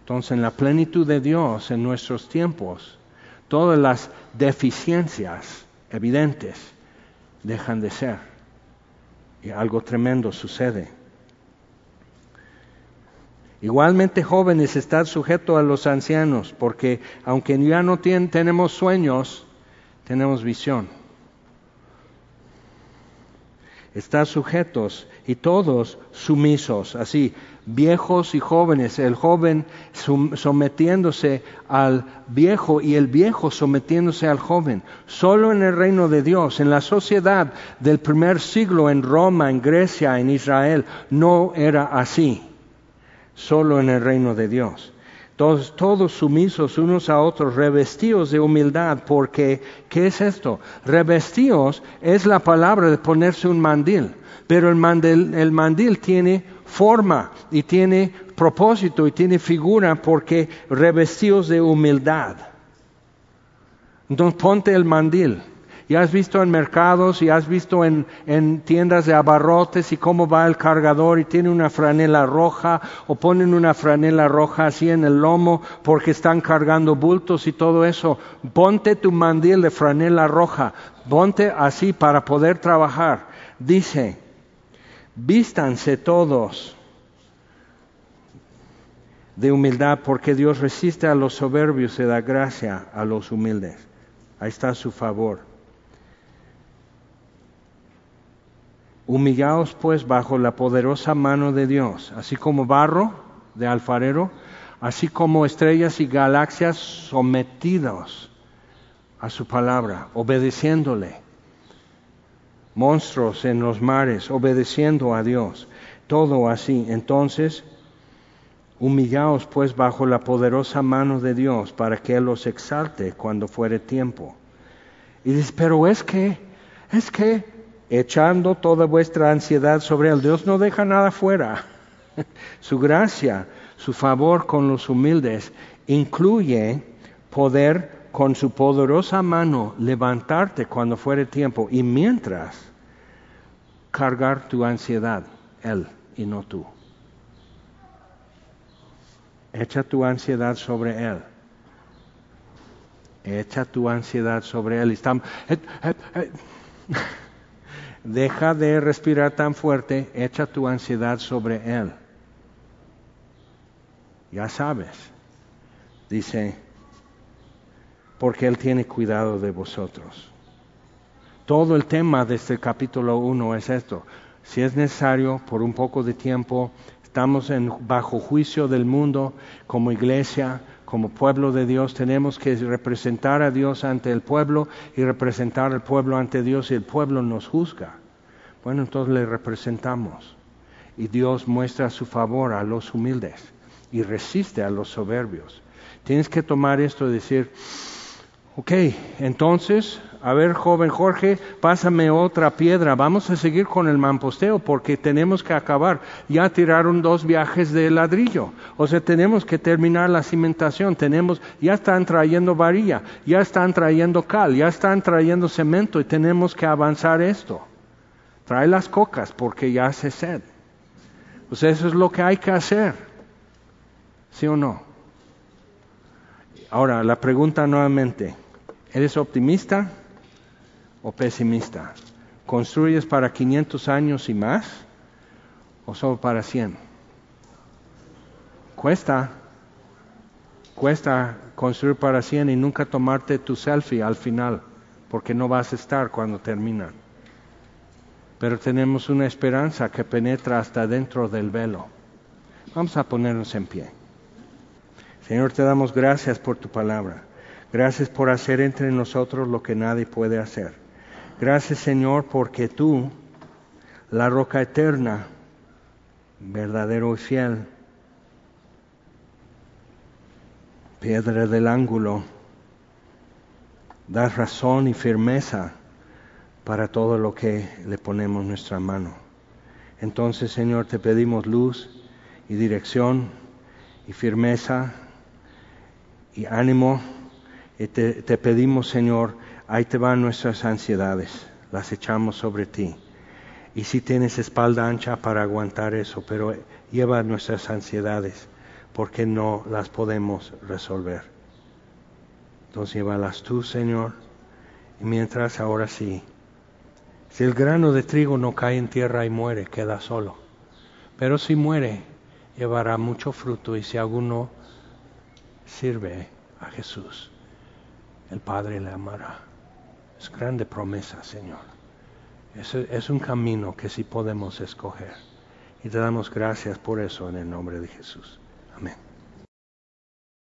Entonces, en la plenitud de Dios, en nuestros tiempos, todas las deficiencias evidentes dejan de ser. Y algo tremendo sucede. Igualmente jóvenes, están sujetos a los ancianos, porque aunque ya no tenemos sueños, tenemos visión está sujetos y todos sumisos, así, viejos y jóvenes, el joven sometiéndose al viejo y el viejo sometiéndose al joven. Solo en el reino de Dios, en la sociedad del primer siglo en Roma, en Grecia, en Israel, no era así. Solo en el reino de Dios todos, todos sumisos unos a otros, revestidos de humildad, porque ¿qué es esto? Revestidos es la palabra de ponerse un mandil, pero el mandil, el mandil tiene forma y tiene propósito y tiene figura porque revestidos de humildad. Entonces ponte el mandil y has visto en mercados y has visto en, en, tiendas de abarrotes y cómo va el cargador y tiene una franela roja o ponen una franela roja así en el lomo porque están cargando bultos y todo eso. Ponte tu mandil de franela roja, ponte así para poder trabajar. Dice, vístanse todos de humildad porque Dios resiste a los soberbios y da gracia a los humildes. Ahí está su favor. Humillaos pues bajo la poderosa mano de Dios, así como barro de alfarero, así como estrellas y galaxias sometidos a su palabra, obedeciéndole. Monstruos en los mares, obedeciendo a Dios. Todo así. Entonces, humillaos pues bajo la poderosa mano de Dios para que Él los exalte cuando fuere tiempo. Y dice, pero es que, es que echando toda vuestra ansiedad sobre Él. Dios no deja nada fuera. (laughs) Su gracia, su favor con los humildes incluye poder con su poderosa mano levantarte cuando fuere tiempo y mientras cargar tu ansiedad, Él y no tú. Echa tu ansiedad sobre Él. Echa tu ansiedad sobre Él. Estamos, eh, eh, eh, (laughs) deja de respirar tan fuerte, echa tu ansiedad sobre Él. Ya sabes, dice, porque Él tiene cuidado de vosotros. Todo el tema de este capítulo 1 es esto. Si es necesario, por un poco de tiempo, estamos en, bajo juicio del mundo como iglesia, como pueblo de Dios tenemos que representar a Dios ante el pueblo y representar al pueblo ante Dios y el pueblo nos juzga. Bueno, entonces le representamos y Dios muestra su favor a los humildes y resiste a los soberbios. Tienes que tomar esto y decir, ok, entonces a ver, joven Jorge, pásame otra piedra. Vamos a seguir con el mamposteo porque tenemos que acabar. Ya tiraron dos viajes de ladrillo. O sea, tenemos que terminar la cimentación. Tenemos, ya están trayendo varilla, ya están trayendo cal, ya están trayendo cemento y tenemos que avanzar esto. Trae las cocas porque ya hace sed. Pues eso es lo que hay que hacer. ¿Sí o no? Ahora, la pregunta nuevamente. ¿Eres optimista? O pesimista? ¿Construyes para 500 años y más o solo para 100? Cuesta, cuesta construir para 100 y nunca tomarte tu selfie al final, porque no vas a estar cuando terminan. Pero tenemos una esperanza que penetra hasta dentro del velo. Vamos a ponernos en pie. Señor, te damos gracias por tu palabra. Gracias por hacer entre nosotros lo que nadie puede hacer. Gracias Señor porque tú la roca eterna, verdadero y fiel, piedra del ángulo, da razón y firmeza para todo lo que le ponemos nuestra mano. Entonces, Señor, te pedimos luz y dirección y firmeza y ánimo. Y te, te pedimos, Señor, ahí te van nuestras ansiedades, las echamos sobre ti. Y si tienes espalda ancha para aguantar eso, pero lleva nuestras ansiedades porque no las podemos resolver. Entonces llévalas tú, Señor. Y mientras ahora sí, si el grano de trigo no cae en tierra y muere, queda solo. Pero si muere, llevará mucho fruto y si alguno sirve a Jesús, el Padre le amará. Es grande promesa, Señor. Es, es un camino que sí podemos escoger. Y te damos gracias por eso en el nombre de Jesús.